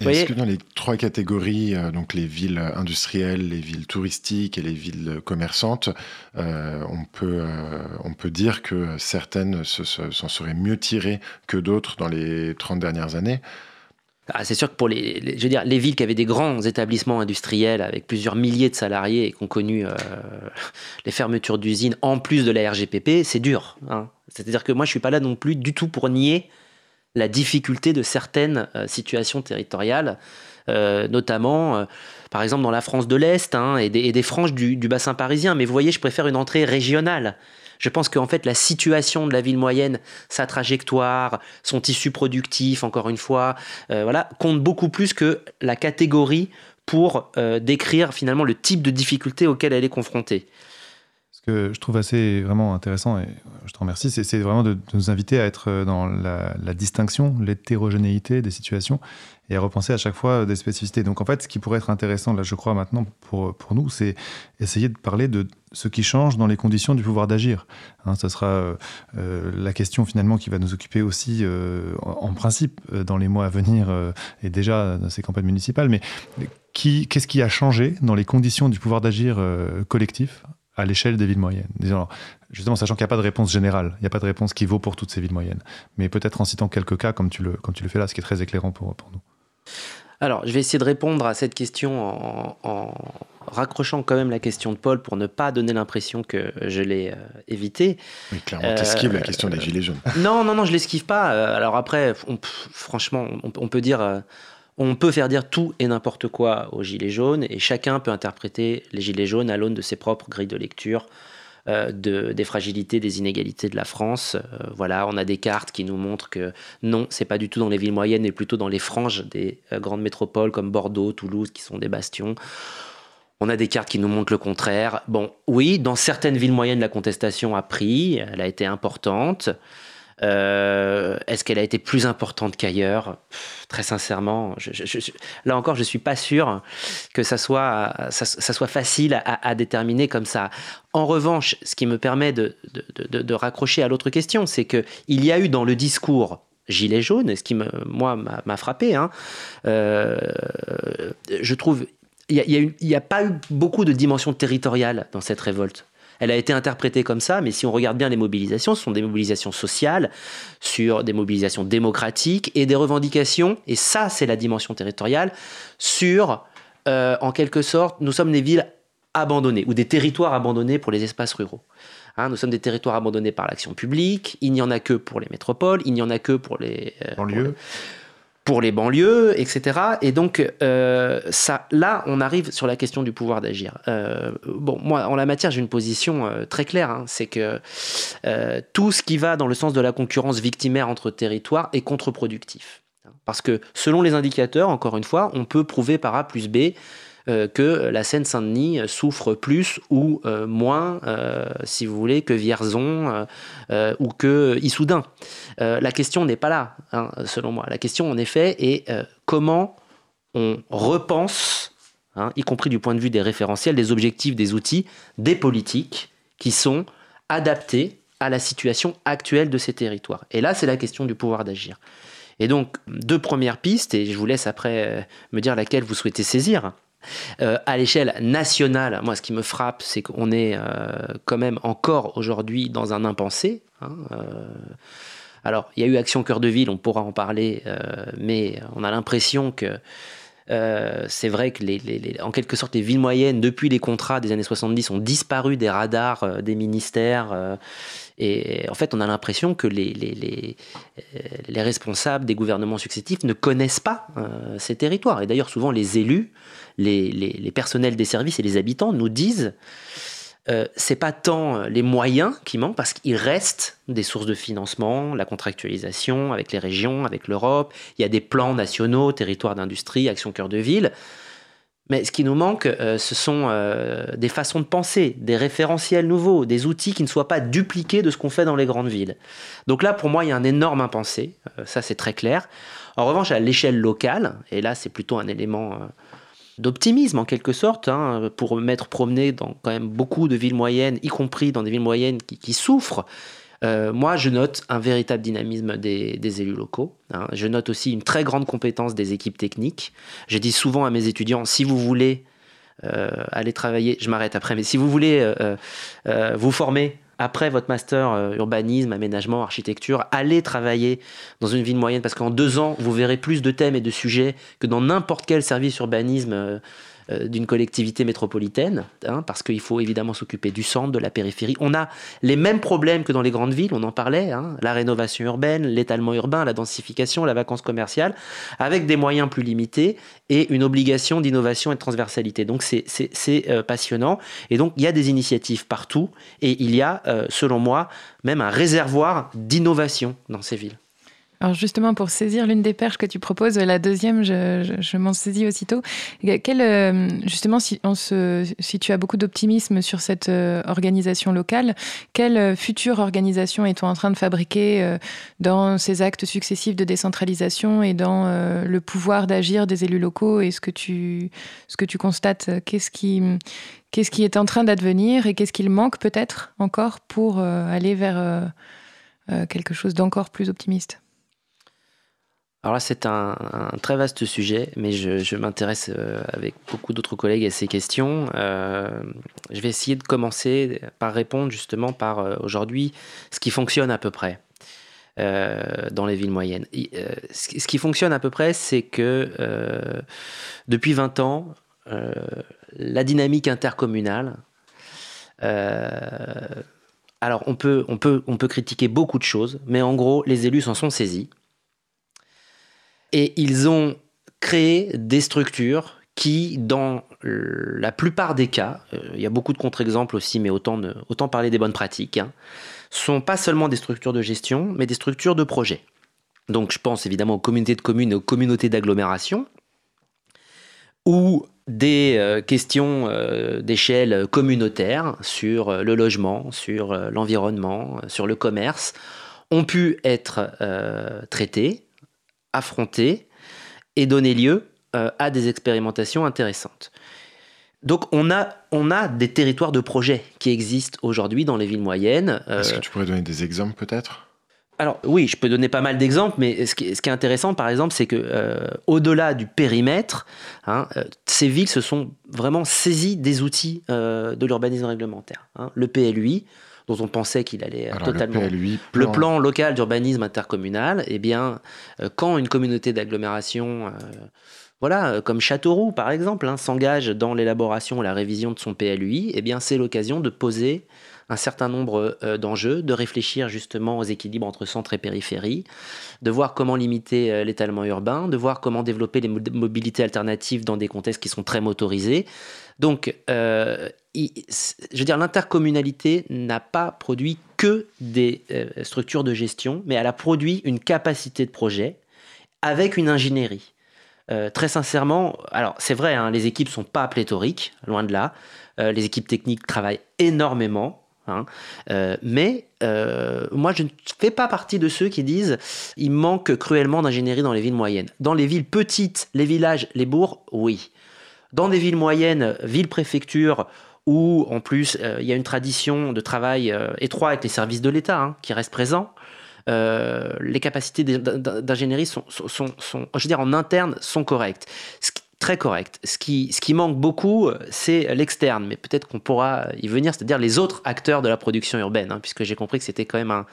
Est-ce que dans les trois catégories, euh, donc les villes industrielles, les villes touristiques et les villes commerçantes, euh, on, peut, on peut dire que certaines s'en seraient mieux tirées que d'autres dans les 30 dernières années? Ah, c'est sûr que pour les, je veux dire, les villes qui avaient des grands établissements industriels avec plusieurs milliers de salariés et qui ont connu euh, les fermetures d'usines en plus de la RGPP, c'est dur. Hein. C'est-à-dire que moi, je suis pas là non plus du tout pour nier la difficulté de certaines euh, situations territoriales, euh, notamment, par exemple, dans la France de l'Est hein, et, des, franges du, bassin parisien. Mais vous voyez, je préfère une entrée régionale. Je pense qu'en fait, la situation de la ville moyenne, sa trajectoire, son tissu productif, encore une fois, euh, voilà, compte beaucoup plus que la catégorie pour euh, décrire finalement le type de difficulté auquel elle est confrontée. Que je trouve assez vraiment intéressant, et je te remercie, c'est vraiment de, nous inviter à être dans la, distinction, l'hétérogénéité des situations et à repenser à chaque fois des spécificités. Donc en fait, ce qui pourrait être intéressant, là je crois maintenant pour, pour nous, c'est essayer de parler de ce qui change dans les conditions du pouvoir d'agir. Hein, ce sera euh, euh, la question finalement qui va nous occuper aussi euh, en, principe dans les mois à venir et déjà dans ces campagnes municipales. Mais qu'est-ce qui a changé dans les conditions du pouvoir d'agir collectif à l'échelle des villes moyennes Disons, Justement, sachant qu'il n'y a pas de réponse générale, il n'y a pas de réponse qui vaut pour toutes ces villes moyennes. Mais peut-être en citant quelques cas comme tu le, comme tu le fais là, ce qui est très éclairant pour, pour nous. Alors, je vais essayer de répondre à cette question en, raccrochant quand même la question de Paul pour ne pas donner l'impression que je l'ai euh, évité. Mais clairement, tu esquives la question des gilets jaunes. Non, non, non, je l'esquive pas. Alors après, franchement, on, peut dire on peut faire dire tout et n'importe quoi aux Gilets jaunes et chacun peut interpréter les Gilets jaunes à l'aune de ses propres grilles de lecture. Euh, de, des fragilités, des inégalités de la France. Euh, voilà, on a des cartes qui nous montrent que non, c'est pas du tout dans les villes moyennes, mais plutôt dans les franges des euh, grandes métropoles comme Bordeaux, Toulouse, qui sont des bastions. On a des cartes qui nous montrent le contraire. Bon, oui, dans certaines villes moyennes, la contestation a pris, elle a été importante. Euh, est-ce qu'elle a été plus importante qu'ailleurs? Très sincèrement, là encore, je ne suis pas sûr que ça soit, ça, soit facile à, déterminer comme ça. En revanche, ce qui me permet de, de, raccrocher à l'autre question, c'est qu'il y a eu dans le discours gilet jaune, ce qui me, moi m'a frappé, hein, euh, je trouve il n'y a, a, pas eu beaucoup de dimension territoriale dans cette révolte. Elle a été interprétée comme ça, mais si on regarde bien les mobilisations, ce sont des mobilisations sociales, sur des mobilisations démocratiques et des revendications, et ça c'est la dimension territoriale, sur, euh, en quelque sorte, nous sommes des villes abandonnées, ou des territoires abandonnés pour les espaces ruraux. Hein, nous sommes des territoires abandonnés par l'action publique, il n'y en a que pour les métropoles, il n'y en a que pour les... Euh, pour les banlieues, etc. Et donc, euh, ça, là, on arrive sur la question du pouvoir d'agir. Euh, bon, moi, en la matière, j'ai une position euh, très claire. Hein. c'est que tout ce qui va dans le sens de la concurrence victimaire entre territoires est contre-productif. Parce que selon les indicateurs, encore une fois, on peut prouver par A plus B euh, que la Seine-Saint-Denis souffre plus ou euh, moins, euh, si vous voulez, que Vierzon ou que Issoudun. la question n'est pas là, hein, selon moi. La question, en effet, est comment on repense, hein, y compris du point de vue des référentiels, des objectifs, des outils, des politiques qui sont adaptés à la situation actuelle de ces territoires. Et là, c'est la question du pouvoir d'agir. Et donc, deux premières pistes, et je vous laisse après me dire laquelle vous souhaitez saisir. Euh, à l'échelle nationale, moi, ce qui me frappe, c'est qu'on est, euh, quand même encore aujourd'hui dans un impensé. Hein, euh. alors, il y a eu Action Cœur de Ville, on pourra en parler, mais on a l'impression que c'est vrai que, en quelque sorte, les villes moyennes, depuis les contrats des années 70, ont disparu des radars des ministères. et en fait, on a l'impression que les, responsables des gouvernements successifs ne connaissent pas ces territoires. Et d'ailleurs, souvent, les élus les, personnels des services et les habitants nous disent euh, c'est pas tant les moyens qui manquent parce qu'il reste des sources de financement, la contractualisation avec les régions, avec l'Europe, il y a des plans nationaux, territoires d'industrie, action cœur de ville. Mais ce qui nous manque, euh, ce sont euh, des façons de penser, des référentiels nouveaux, des outils qui ne soient pas dupliqués de ce qu'on fait dans les grandes villes. Donc là, pour moi, il y a un énorme impensé, ça c'est très clair. En revanche, à l'échelle locale, et là c'est plutôt un élément d'optimisme en quelque sorte, hein, pour m'être promené dans quand même beaucoup de villes moyennes, y compris dans des villes moyennes qui, souffrent. Euh, moi, je note un véritable dynamisme des, élus locaux. Hein. Je note aussi une très grande compétence des équipes techniques. Je dis souvent à mes étudiants, si vous voulez euh, aller travailler, je m'arrête après, mais si vous voulez euh, vous former après votre master euh, urbanisme, aménagement, architecture, allez travailler dans une ville moyenne parce qu'en deux ans, vous verrez plus de thèmes et de sujets que dans n'importe quel service urbanisme euh, d'une collectivité métropolitaine, hein, parce qu'il faut évidemment s'occuper du centre, de la périphérie. On a les mêmes problèmes que dans les grandes villes, on en parlait, hein, la rénovation urbaine, l'étalement urbain, la densification, la vacance commerciale, avec des moyens plus limités et une obligation d'innovation et de transversalité. Donc c'est euh, passionnant. Et donc il y a des initiatives partout et il y a, euh, selon moi, même un réservoir d'innovation dans ces villes. Alors justement, pour saisir l'une des perches que tu proposes, la deuxième, je, m'en saisis aussitôt. Quel, euh, justement, si, on se, si tu as beaucoup d'optimisme sur cette euh, organisation locale, quelle euh, future organisation est-on en train de fabriquer dans ces actes successifs de décentralisation et dans le pouvoir d'agir des élus locaux et ce que tu, ce que tu constates Qu'est-ce qui, qu'est-ce qui est en train d'advenir et qu'est-ce qu'il manque peut-être encore pour aller vers quelque chose d'encore plus optimiste? Alors là, c'est un, très vaste sujet, mais je, m'intéresse euh, avec beaucoup d'autres collègues à ces questions. Euh, je vais essayer de commencer par répondre justement par euh, aujourd'hui ce qui fonctionne à peu près. dans les villes moyennes. ce qui fonctionne à peu près, c'est que depuis 20 ans, la dynamique intercommunale, alors on peut, on, peut, on peut critiquer beaucoup de choses, mais en gros, les élus s'en sont saisis. Et ils ont créé des structures qui, dans la plupart des cas, euh, il y a beaucoup de contre-exemples aussi, mais autant, parler des bonnes pratiques, hein, sont pas seulement des structures de gestion, mais des structures de projet. Donc je pense évidemment aux communautés de communes et aux communautés d'agglomération, ou des euh, questions euh, d'échelle communautaire sur le logement, sur l'environnement, sur le commerce, ont pu être traitées, affrontées et donner lieu euh, à des expérimentations intéressantes. Donc on a, on a des territoires de projet qui existent aujourd'hui dans les villes moyennes. Euh, Est-ce que tu pourrais donner des exemples peut-être? Alors oui, je peux donner pas mal d'exemples, mais ce qui, est intéressant, par exemple, c'est que euh, au-delà du périmètre, hein, ces villes se sont vraiment saisies des outils de l'urbanisme réglementaire. Hein. Le PLUI, dont on pensait qu'il allait totalement. Le, plan... local d'urbanisme intercommunal, eh bien, quand une communauté d'agglomération voilà, euh, comme Châteauroux par exemple, hein, s'engage dans l'élaboration et la révision de son PLUI, eh bien c'est l'occasion de poser un certain nombre euh, d'enjeux, de réfléchir justement aux équilibres entre centre et périphérie, de voir comment limiter euh, l'étalement urbain, de voir comment développer les mobilités alternatives dans des contextes qui sont très motorisés. Donc, je veux dire, l'intercommunalité n'a pas produit que des structures de gestion, mais elle a produit une capacité de projet avec une ingénierie. Euh, très sincèrement, alors c'est vrai, hein, les équipes sont pas pléthoriques, loin de là. Euh, les équipes techniques travaillent énormément. Hein. Euh, mais moi, je ne fais pas partie de ceux qui disent il manque cruellement d'ingénierie dans les villes moyennes. Dans les villes petites, les villages, les bourgs, oui. Dans des villes moyennes, villes-préfectures, où en plus il y a une tradition de travail étroit avec les services de l'État hein, qui reste présent, euh, les capacités d'ingénierie sont, je veux dire, en interne, sont correctes. Très correctes. Ce qui, ce qui manque beaucoup, c'est l'externe, mais peut-être qu'on pourra y venir, c'est-à-dire les autres acteurs de la production urbaine, hein, puisque j'ai compris que c'était quand même un,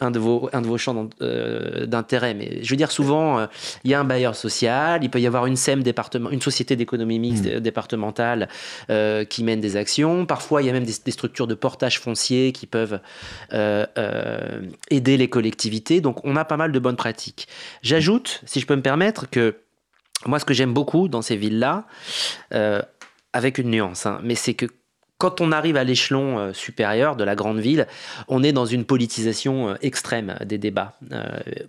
un de vos, un de vos champs euh, d'intérêt. Mais je veux dire, souvent, euh, il y a un bailleur social, il peut y avoir une SEM département, une société d'économie mixte hmm. départementale euh, qui mène des actions. Parfois, il y a même des, structures de portage foncier qui peuvent aider les collectivités. Donc, on a pas mal de bonnes pratiques. J'ajoute, si je peux me permettre, que moi, ce que j'aime beaucoup dans ces villes-là, avec une nuance, hein, mais c'est que quand on arrive à l'échelon euh, supérieur de la grande ville, on est dans une politisation euh, extrême des débats, euh,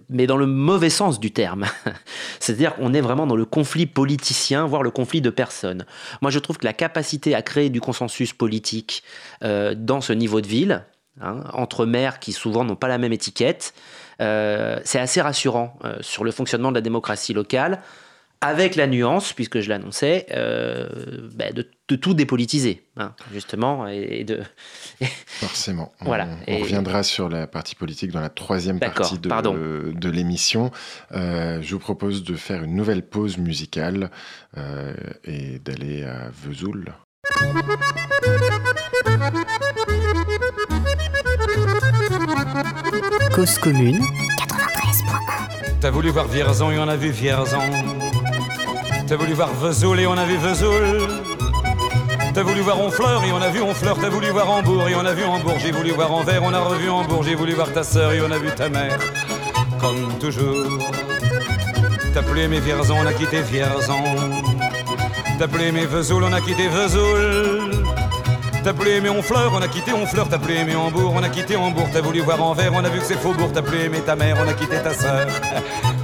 mais dans le mauvais sens du terme. C'est-à-dire qu'on est vraiment dans le conflit politicien, voire le conflit de personnes. Moi, je trouve que la capacité à créer du consensus politique dans ce niveau de ville, hein, entre maires qui souvent n'ont pas la même étiquette, c'est assez rassurant sur le fonctionnement de la démocratie locale avec la nuance, puisque je l'annonçais, euh, bah, de, tout dépolitiser, hein, justement, et, de... Forcément. voilà. On, reviendra sur la partie politique dans la troisième partie de, de l'émission. Euh, je vous propose de faire une nouvelle pause musicale euh, et d'aller à Vesoul. Cause commune 93.1 T'as voulu voir Vierzon et on a vu Vierzon T'as voulu voir Vesoul et on a vu Vesoul. T'as voulu voir Honfleur et on a vu Honfleur. T'as voulu voir Hambourg et on a vu Hambourg. J'ai voulu voir Anvers, on a revu Hambourg. J'ai voulu voir ta sœur et on a vu ta mère. Comme toujours. T'as plus aimé Vierzon, on a quitté Vierzon. T'as plus aimé Vesoul, on a quitté Vesoul. T'as plus aimé Honfleur, on a quitté Honfleur. T'as plus aimé Hambourg, on a quitté Hambourg. T'as voulu voir Anvers, on a vu que c'est Faubourg. T'as plus aimé ta mère, on a quitté ta sœur.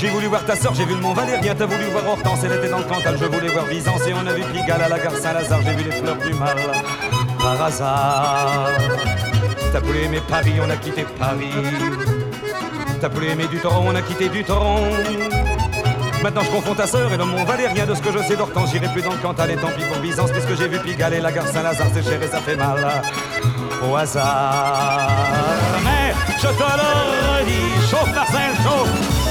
J'ai voulu voir ta soeur, j'ai vu le Mont Valérien, t'as voulu voir Hortense, elle était dans le Cantal, je voulais voir Byzance et on a vu Pigalle à la gare Saint-Lazare, j'ai vu les fleurs du mal par hasard. T'as voulu aimer Paris, on a quitté Paris. T'as plus aimé du torrent, on a quitté du torrent. Maintenant je confonds ta sœur et le mont Valérien de ce que je sais d'Hortense. J'irai plus dans le Cantal et tant pis pour Byzance, puisque j'ai vu Pigalle et la gare Saint-Lazare, c'est cher et ça fait mal au hasard. Mais je te le redis, chauffe Marcel, chauffe,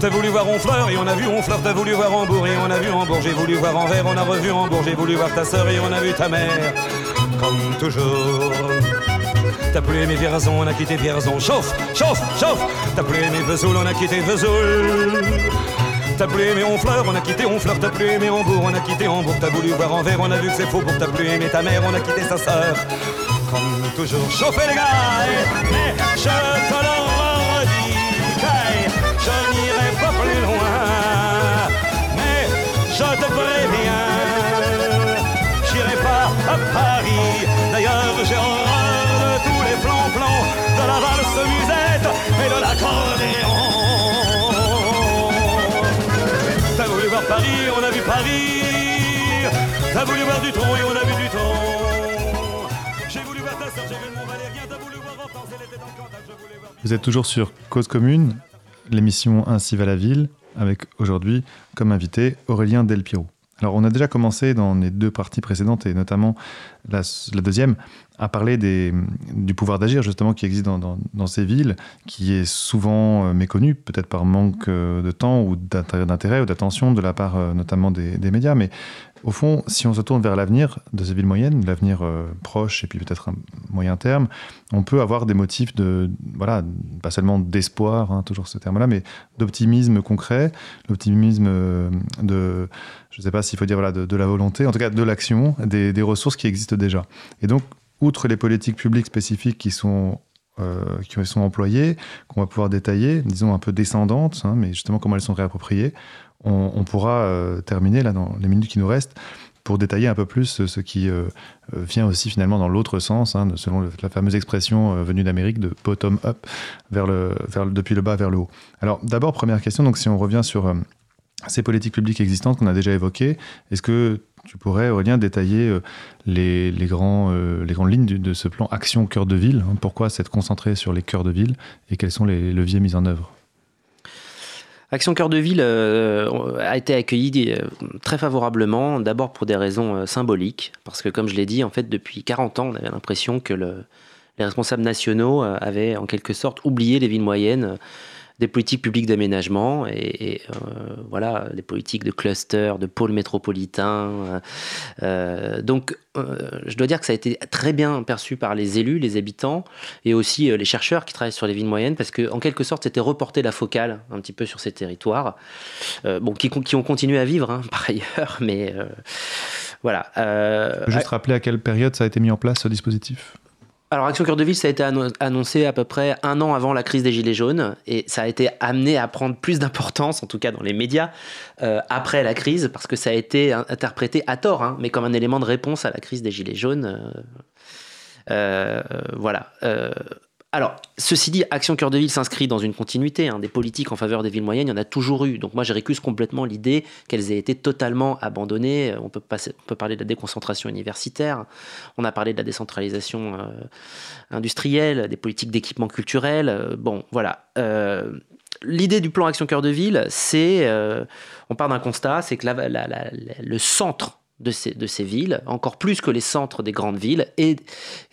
T'as voulu voir Honfleur et on a vu Honfleur. T'as voulu voir Hambourg et on a vu Hambourg. J'ai voulu voir Anvers, on a revu Hambourg. J'ai voulu voir ta sœur et on a vu ta mère. Comme toujours. T'as plus aimé Vierzon, on a quitté Vierzon. Chauffe, chauffe, chauffe. T'as plus aimé Vesoul, on a quitté Vesoul. T'as plus aimé Honfleur, on a quitté Honfleur. T'as plus aimé Hambourg, on a quitté Hambourg. T'as voulu voir Anvers, on a vu que c'est faux. Pour t'as plus aimé ta mère, on a quitté sa sœur comme toujours. Chauffez les gars, mais je te je te préviens, j'irai pas à Paris. D'ailleurs, j'ai horreur de tous les plans-plans, de la valse musette et de l'accordéon. T'as voulu voir Paris, on a vu Paris. T'as voulu voir du tronc et on a vu du tronc. J'ai voulu voir ta sœur, j'ai vu mon Valérien. T'as voulu voir dans le. Je voulais voir. Vous êtes toujours sur Cause Commune, l'émission Ainsi va la ville, avec aujourd'hui comme invité Aurélien Delpiro. Alors on a déjà commencé dans les deux parties précédentes, et notamment la, deuxième, à parler du pouvoir d'agir justement qui existe dans, ces villes, qui est souvent euh, méconnu, peut-être par manque euh, de temps ou d'int- d'intérêt ou d'attention de la part euh, notamment des, des médias. Mais au fond, si on se tourne vers l'avenir de ces villes moyennes, l'avenir euh, proche et puis peut-être un moyen terme, on peut avoir des motifs de, voilà, pas seulement d'espoir, hein, toujours ce terme-là, mais d'optimisme concret, l'optimisme euh, de, je ne sais pas s'il faut dire voilà, de, la volonté, en tout cas de l'action, des ressources qui existent déjà. Et donc, outre les politiques publiques spécifiques qui sont, euh, qui sont employées, qu'on va pouvoir détailler, disons un peu descendantes, hein, mais justement comment elles sont réappropriées, on, pourra euh, terminer là dans les minutes qui nous restent pour détailler un peu plus ce qui euh, vient aussi finalement dans l'autre sens, hein, selon la fameuse expression venue d'Amérique de bottom up, vers le, vers depuis le bas vers le haut. Alors d'abord, première question, donc si on revient sur ces politiques publiques existantes qu'on a déjà évoquées, est-ce que tu pourrais, Aurélien, détailler euh, les, les, grands, euh, les grandes lignes de ce plan Action Cœur de Ville hein, Pourquoi s'être concentré sur les cœurs de ville et quels sont les leviers mis en œuvre? Action Cœur de Ville euh, a été accueillie très favorablement, d'abord pour des raisons symboliques, parce que comme je l'ai dit, en fait, depuis 40 ans, on avait l'impression que le- les responsables nationaux avaient en quelque sorte oublié les villes moyennes des politiques publiques d'aménagement et, euh, voilà des politiques de cluster, de pôles métropolitains. euh, euh, donc, euh, je dois dire que ça a été très bien perçu par les élus, les habitants et aussi les chercheurs qui travaillent sur les villes moyennes, parce que en quelque sorte, c'était reporter la focale un petit peu sur ces territoires, bon, qui, qui ont continué à vivre hein, par ailleurs, mais voilà. Je peux Juste rappeler à quelle période ça a été mis en place ce dispositif? Alors, Action Cœur de Ville, ça a été anno- annoncé à peu près un an avant la crise des Gilets jaunes, et ça a été amené à prendre plus d'importance, en tout cas dans les médias, euh, après la crise, parce que ça a été in- interprété à tort, hein, mais comme un élément de réponse à la crise des Gilets jaunes. euh, euh, voilà. Euh, alors, ceci dit, Action Cœur de Ville s'inscrit dans une continuité. hein, des politiques en faveur des villes moyennes, il y en a toujours eu. Donc moi, je récuse complètement l'idée qu'elles aient été totalement abandonnées. On peut, passer- on peut parler de la déconcentration universitaire, on a parlé de la décentralisation euh, industrielle, des politiques d'équipement culturel. euh, bon, voilà. Euh, L'idée du plan Action Cœur de Ville, c'est, euh, on part d'un constat, c'est que le centre de ces, de ces villes, encore plus que les centres des grandes villes, est,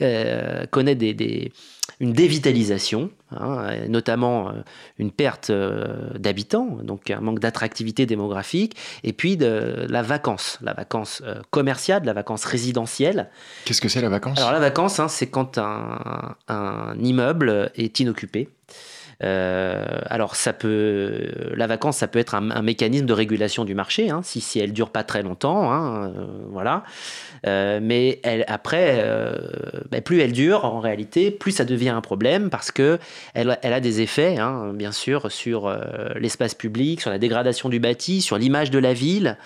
euh, connaît des, des- une dévitalisation, hein, et notamment euh, une perte euh, d'habitants, donc un manque d'attractivité démographique, et puis de la vacance, la vacance commerciale, la vacance résidentielle. Qu'est-ce que c'est la vacance? Alors la vacance, hein, c'est quand un, un immeuble est inoccupé. Euh, alors ça peut, la vacance, ça peut être un, mécanisme de régulation du marché, hein, si, si elle dure pas très longtemps, hein, euh, voilà. Euh, mais après, euh, ben, plus elle dure, en réalité, plus ça devient un problème parce que elle, elle a des effets, hein, bien sûr, sur euh, l'espace public, sur la dégradation du bâti, sur l'image de la ville.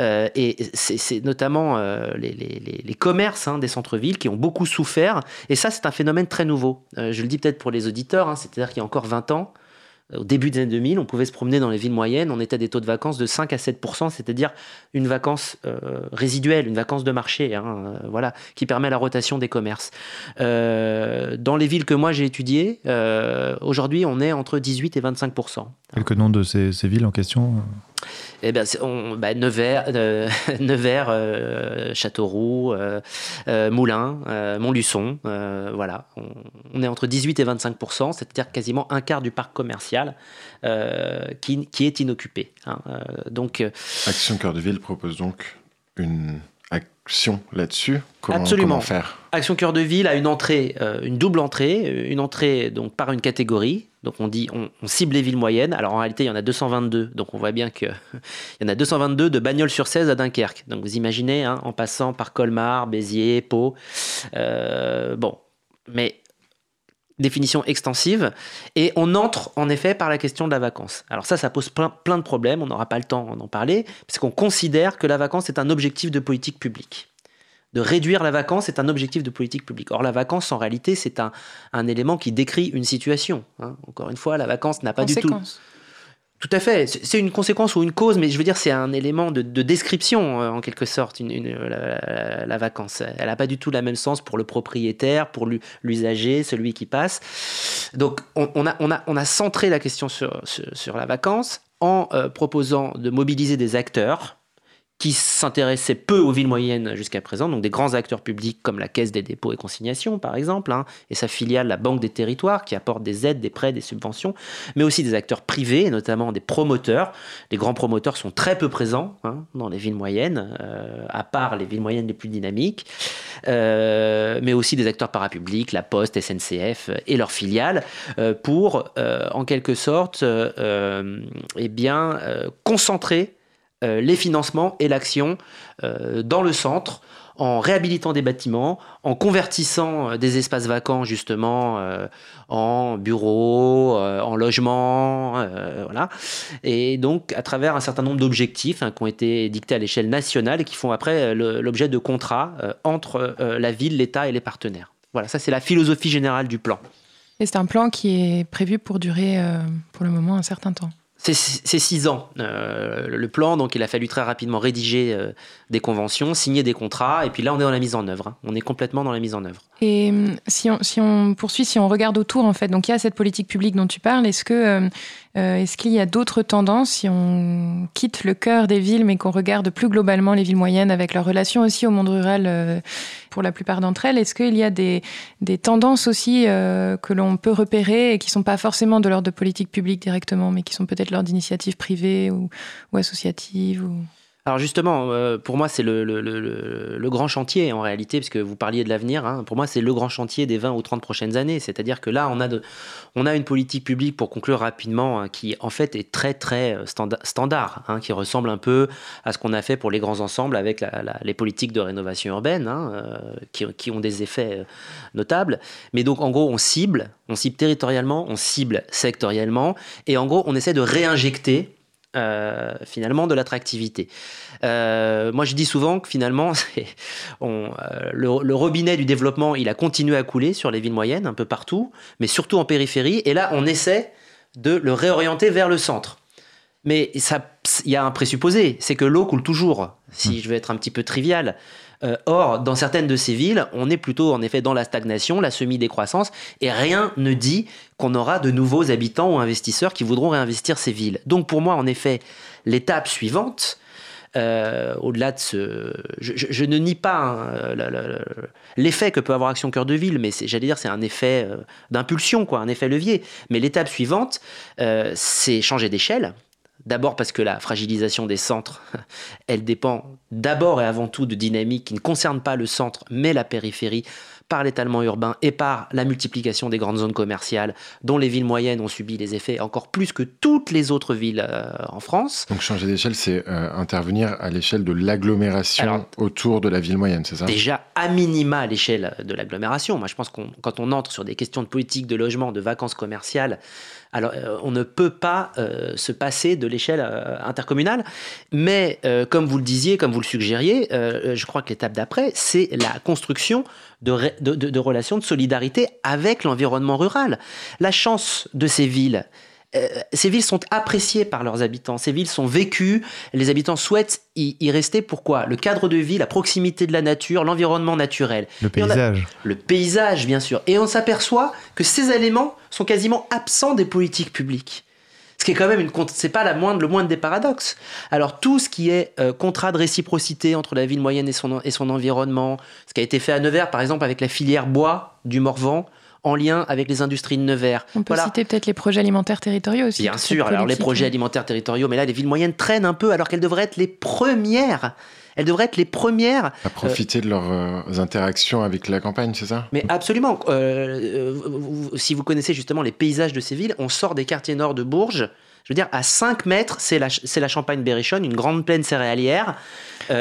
Euh, et c'est notamment euh, les, commerces hein, des centres-villes qui ont beaucoup souffert. Et ça, c'est un phénomène très nouveau. Euh, je le dis peut-être pour les auditeurs, hein, c'est-à-dire qu'il y a encore 20 ans, au début des années 2000, on pouvait se promener dans les villes moyennes, on était à des taux de vacances de 5 à 7% c'est-à-dire une vacance résiduelle, une vacance de marché, hein, voilà, qui permet la rotation des commerces. Dans les villes que moi j'ai étudiées, aujourd'hui on est entre 18 et 25 Quelques noms de ces, ces villes en question eh ben, on, bah, Nevers, euh, Nevers euh, Châteauroux, euh, Moulins, Montluçon. voilà. On, est entre 18 et 25% c'est-à-dire quasiment un quart du parc commercial qui, qui, est inoccupé. Hein. donc, Action Cœur de Ville propose donc une action là-dessus comment, Absolument. faire? Action Cœur de Ville a une entrée, une double entrée, une entrée donc par une catégorie donc on dit, on, cible les villes moyennes. Alors en réalité, il y en a 222. Donc on voit bien qu'il y en a 222 de bagnoles sur 16 à Dunkerque. Donc vous imaginez, hein, en passant par Colmar, Béziers, Pau. Euh, bon, mais définition extensive. Et on entre en effet par la question de la vacance. Alors ça, ça pose plein, plein de problèmes. On n'aura pas le temps d'en parler, parce qu'on considère que la vacance est un objectif de politique publique de réduire la vacance est un objectif de politique publique. Or, la vacance, en réalité, c'est un, élément qui décrit une situation. Hein. Encore une fois, la vacance n'a pas du tout. Tout à fait. C'est une conséquence ou une cause, mais je veux dire, c'est un élément de, description, euh, en quelque sorte, la, vacance. Elle n'a pas du tout la même sens pour le propriétaire, pour l'usager, celui qui passe. Donc, on, a, centré la question sur, sur, la vacance en euh, proposant de mobiliser des acteurs qui s'intéressaient peu aux villes moyennes jusqu'à présent, donc des grands acteurs publics comme la Caisse des dépôts et consignations par exemple, hein, et sa filiale la Banque des territoires qui apporte des aides, des prêts, des subventions, mais aussi des acteurs privés, notamment des promoteurs. Les grands promoteurs sont très peu présents hein, dans les villes moyennes, euh, à part les villes moyennes les plus dynamiques, euh, mais aussi des acteurs parapublics, la Poste, SNCF et leurs filiales, euh, pour en quelque sorte eh bien, concentrer euh, les financements et l'action euh, dans le centre en réhabilitant des bâtiments, en convertissant euh, des espaces vacants justement en bureaux, en logements, voilà. Et donc à travers un certain nombre d'objectifs hein, qui ont été dictés à l'échelle nationale et qui font après l'objet de contrats entre la ville, l'État et les partenaires. Voilà, ça c'est la philosophie générale du plan. Et c'est un plan qui est prévu pour durer pour le moment un certain temps. C'est six ans. Euh, le plan, donc il a fallu très rapidement rédiger euh, des conventions, signer des contrats, et puis là on est dans la mise en œuvre. Hein. On est complètement dans la mise en œuvre. Et hum, si on, poursuit, si on regarde autour, en fait, donc il y a cette politique publique dont tu parles. Est-ce que euh, euh, est-ce qu'il y a d'autres tendances si on quitte le cœur des villes, mais qu'on regarde plus globalement les villes moyennes avec leur relation aussi au monde rural euh, pour la plupart d'entre elles. Est-ce qu'il y a des, tendances aussi que l'on peut repérer et qui sont pas forcément de l'ordre de politique publique directement, mais qui sont peut-être l'ordre d'initiatives privées ou, ou associatives ou... Alors justement, euh, pour moi, c'est le, grand chantier en réalité, puisque vous parliez de l'avenir. Hein, pour moi, c'est le grand chantier des 20 ou 30 prochaines années. C'est-à-dire que là, on a, une politique publique, pour conclure rapidement, hein, qui en fait est très très euh, standard, hein, qui ressemble un peu à ce qu'on a fait pour les grands ensembles avec les politiques de rénovation urbaine, euh, qui, ont des effets notables. Mais donc, en gros, on cible, on cible territorialement, on cible sectoriellement, et en gros, on essaie de réinjecter euh, finalement de l'attractivité. Euh, moi, je dis souvent que finalement, on, euh, le, robinet du développement, il a continué à couler sur les villes moyennes, un peu partout, mais surtout en périphérie. Et là, on essaie de le réorienter vers le centre. Mais il y a un présupposé, c'est que l'eau coule toujours, si mmh. je veux être un petit peu trivial. Euh, or, dans certaines de ces villes, on est plutôt en effet dans la stagnation, la semi-décroissance, et rien ne dit qu'on aura de nouveaux habitants ou investisseurs qui voudront réinvestir ces villes. Donc pour moi, en effet, l'étape suivante, euh, au-delà de ce... Je, ne nie pas hein, l'effet que peut avoir Action Cœur de Ville, mais j'allais dire c'est un effet euh, d'impulsion, quoi, un effet levier. Mais l'étape suivante, c'est changer d'échelle. D'abord parce que la fragilisation des centres, elle dépend d'abord et avant tout de dynamiques qui ne concernent pas le centre mais la périphérie, par l'étalement urbain et par la multiplication des grandes zones commerciales, dont les villes moyennes ont subi les effets encore plus que toutes les autres villes euh, en France. Donc changer d'échelle, c'est euh, intervenir à l'échelle de l'agglomération autour de la ville moyenne, c'est ça? Déjà, à minima à l'échelle de l'agglomération. Moi, je pense que quand on entre sur des questions de politique, de logement, de vacances commerciales, alors, euh, on ne peut pas euh, se passer de l'échelle euh, intercommunale, mais comme vous le disiez, comme vous le suggériez, je crois que l'étape d'après, c'est la construction de, de, relations de solidarité avec l'environnement rural. La chance de ces villes, ces villes sont appréciées par leurs habitants, ces villes sont vécues, les habitants souhaitent y, rester. Pourquoi? Le cadre de vie, la proximité de la nature, l'environnement naturel. Le paysage. le paysage, bien sûr. Et on s'aperçoit que ces éléments sont quasiment absents des politiques publiques. Ce qui est quand même une c'est pas la moindre, le moindre des paradoxes. Alors tout ce qui est euh, contrat de réciprocité entre la ville moyenne et son, et son environnement, ce qui a été fait à Nevers par exemple avec la filière bois du Morvan, en lien avec les industries de Nevers. On peut citer peut-être les projets alimentaires territoriaux aussi. Bien sûr, alors les projets alimentaires territoriaux, mais là les villes moyennes traînent un peu alors qu'elles devraient être les premières elles devraient être les premières. À profiter de leurs euh, interactions avec la campagne, c'est ça? Mais absolument. Euh, euh, si vous connaissez justement les paysages de ces villes, on sort des quartiers nord de Bourges. Je veux dire, à 5 mètres, c'est la, la Champagne-Berrichonne, une grande plaine céréalière.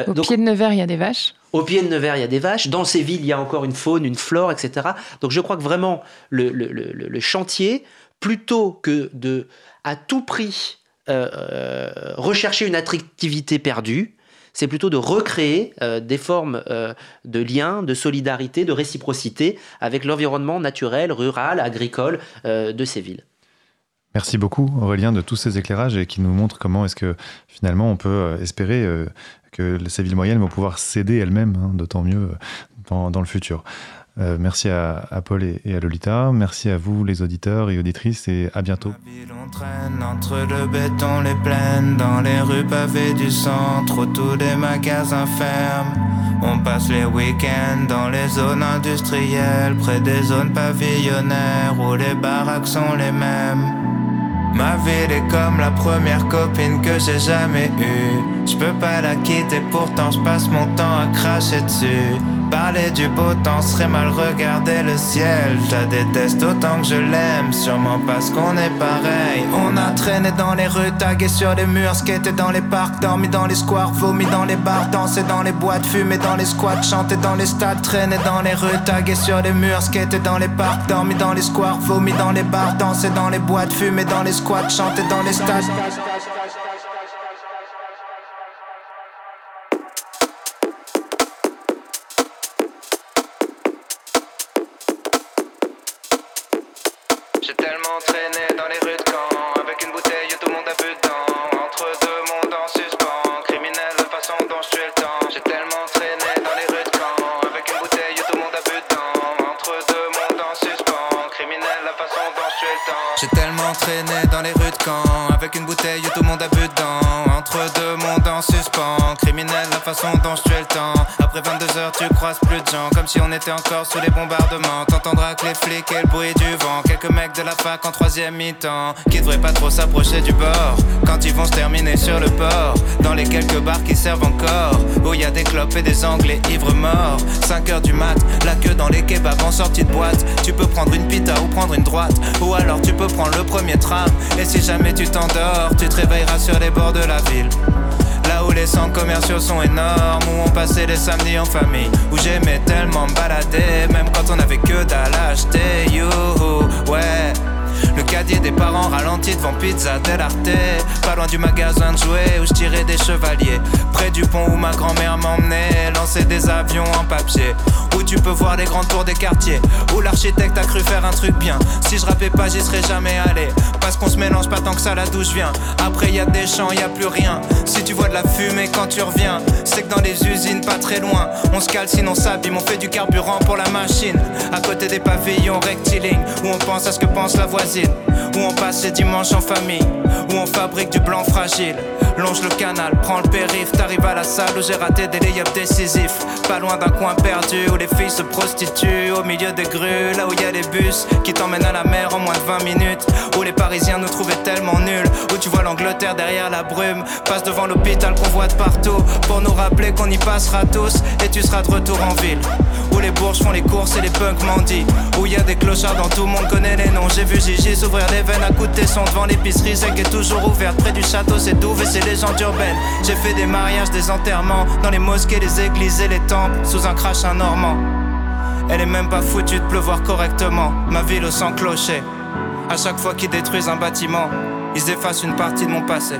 Au pied de Nevers, il y a des vaches. Au pied de Nevers, il y a des vaches. Dans ces villes, il y a encore une faune, une flore, etc. Donc je crois que vraiment, le, le, le, chantier, plutôt que de, à tout prix, rechercher une attractivité perdue, c'est plutôt de recréer euh, des formes euh, de liens, de solidarité, de réciprocité avec l'environnement naturel, rural, agricole euh, de ces villes. Merci beaucoup Aurélien de tous ces éclairages et qui nous montrent comment est-ce que finalement on peut espérer que ces villes moyennes vont pouvoir s'aider elles-mêmes, hein, d'autant mieux dans le futur. Euh, merci à, Paul et, à Lolita. Merci à vous, les auditeurs et auditrices, et à bientôt. Ville, on traîne entre le béton, les plaines, dans les rues pavées du centre, où tous les magasins ferment. On passe les week-ends dans les zones industrielles, près des zones pavillonnaires, où les baraques sont les mêmes. Ma ville est comme la première copine que j'ai jamais eue. Je peux pas la quitter, pourtant je passe mon temps à cracher dessus. Parler du beau temps serait mal regarder le ciel. Je la déteste autant que je l'aime, sûrement parce qu'on est pareil. On a traîné dans les rues, tagué sur les murs, skaté dans les parcs, dormi dans les squares, vomi dans les bars, dansé dans les boîtes, fumé dans les squats, chanté dans les stades, traîné dans les rues, tagué sur les murs, skaté dans les parcs, dormi dans les squares, vomi dans les bars, dansé dans les boîtes, fumé dans les squats, chanté dans les stades. dans les rues de camp, Avec une bouteille où tout le monde a bu dedans. Entre deux mondes en suspens si on était encore sous les bombardements. T'entendras que les flics et le bruit du vent. Quelques mecs de la fac en troisième mi-temps qui devraient pas trop s'approcher du bord quand ils vont se terminer sur le port. Dans les quelques bars qui servent encore, où y a des clopes et des anglais ivres morts. 5 heures du mat, la queue dans les kebabs en sortie de boîte. Tu peux prendre une pita ou prendre une droite, ou alors tu peux prendre le premier tram. Et si jamais tu t'endors, tu te réveilleras sur les bords de la ville. Là où les centres commerciaux sont énormes, où on passait les samedis en famille, où j'aimais tellement me balader, même quand on avait que dalle à acheter, youhou, ouais. Le caddie des parents ralenti devant Pizza Arte. Pas loin du magasin de jouets où je tirais des chevaliers. Près du pont où ma grand-mère m'emmenait Lancer des avions en papier. Où tu peux voir les grandes tours des quartiers. Où l'architecte a cru faire un truc bien. Si je rappais pas j'y serais jamais allé. Parce qu'on se mélange pas tant que ça là d'où je viens. Après y a des champs, y a plus rien. Si tu vois de la fumée quand tu reviens C'est que dans les usines pas très loin. On se cale sinon s'abîme, on fait du carburant pour la machine. À côté des pavillons rectilignes Où on pense à ce que pense la voisine où on passe les dimanches en famille. Où on fabrique du blanc fragile. Longe le canal, prends le périph', t'arrives à la salle où j'ai raté des lay décisifs. Pas loin d'un coin perdu où les filles se prostituent, au milieu des grues, là où y a des bus qui t'emmènent à la mer en moins de 20 minutes. Où les Parisiens nous trouvaient tellement nuls, où tu vois l'Angleterre derrière la brume, passe devant l'hôpital qu'on voit de partout, pour nous rappeler qu'on y passera tous et tu seras de retour en ville. Où les bourges font les courses et les punks mendient, où y a des clochards dans tout le monde connaît les noms. J'ai vu Gigi s'ouvrir les veines à coups de tesson devant l'épicerie, toujours ouverte. Près du château, c'est doux et c'est légendes urbaines. J'ai fait des mariages, des enterrements. Dans les mosquées, les églises et les temples Sous un crash un normand. Elle est même pas foutue de pleuvoir correctement. Ma ville au sang clocher À chaque fois qu'ils détruisent un bâtiment Ils effacent une partie de mon passé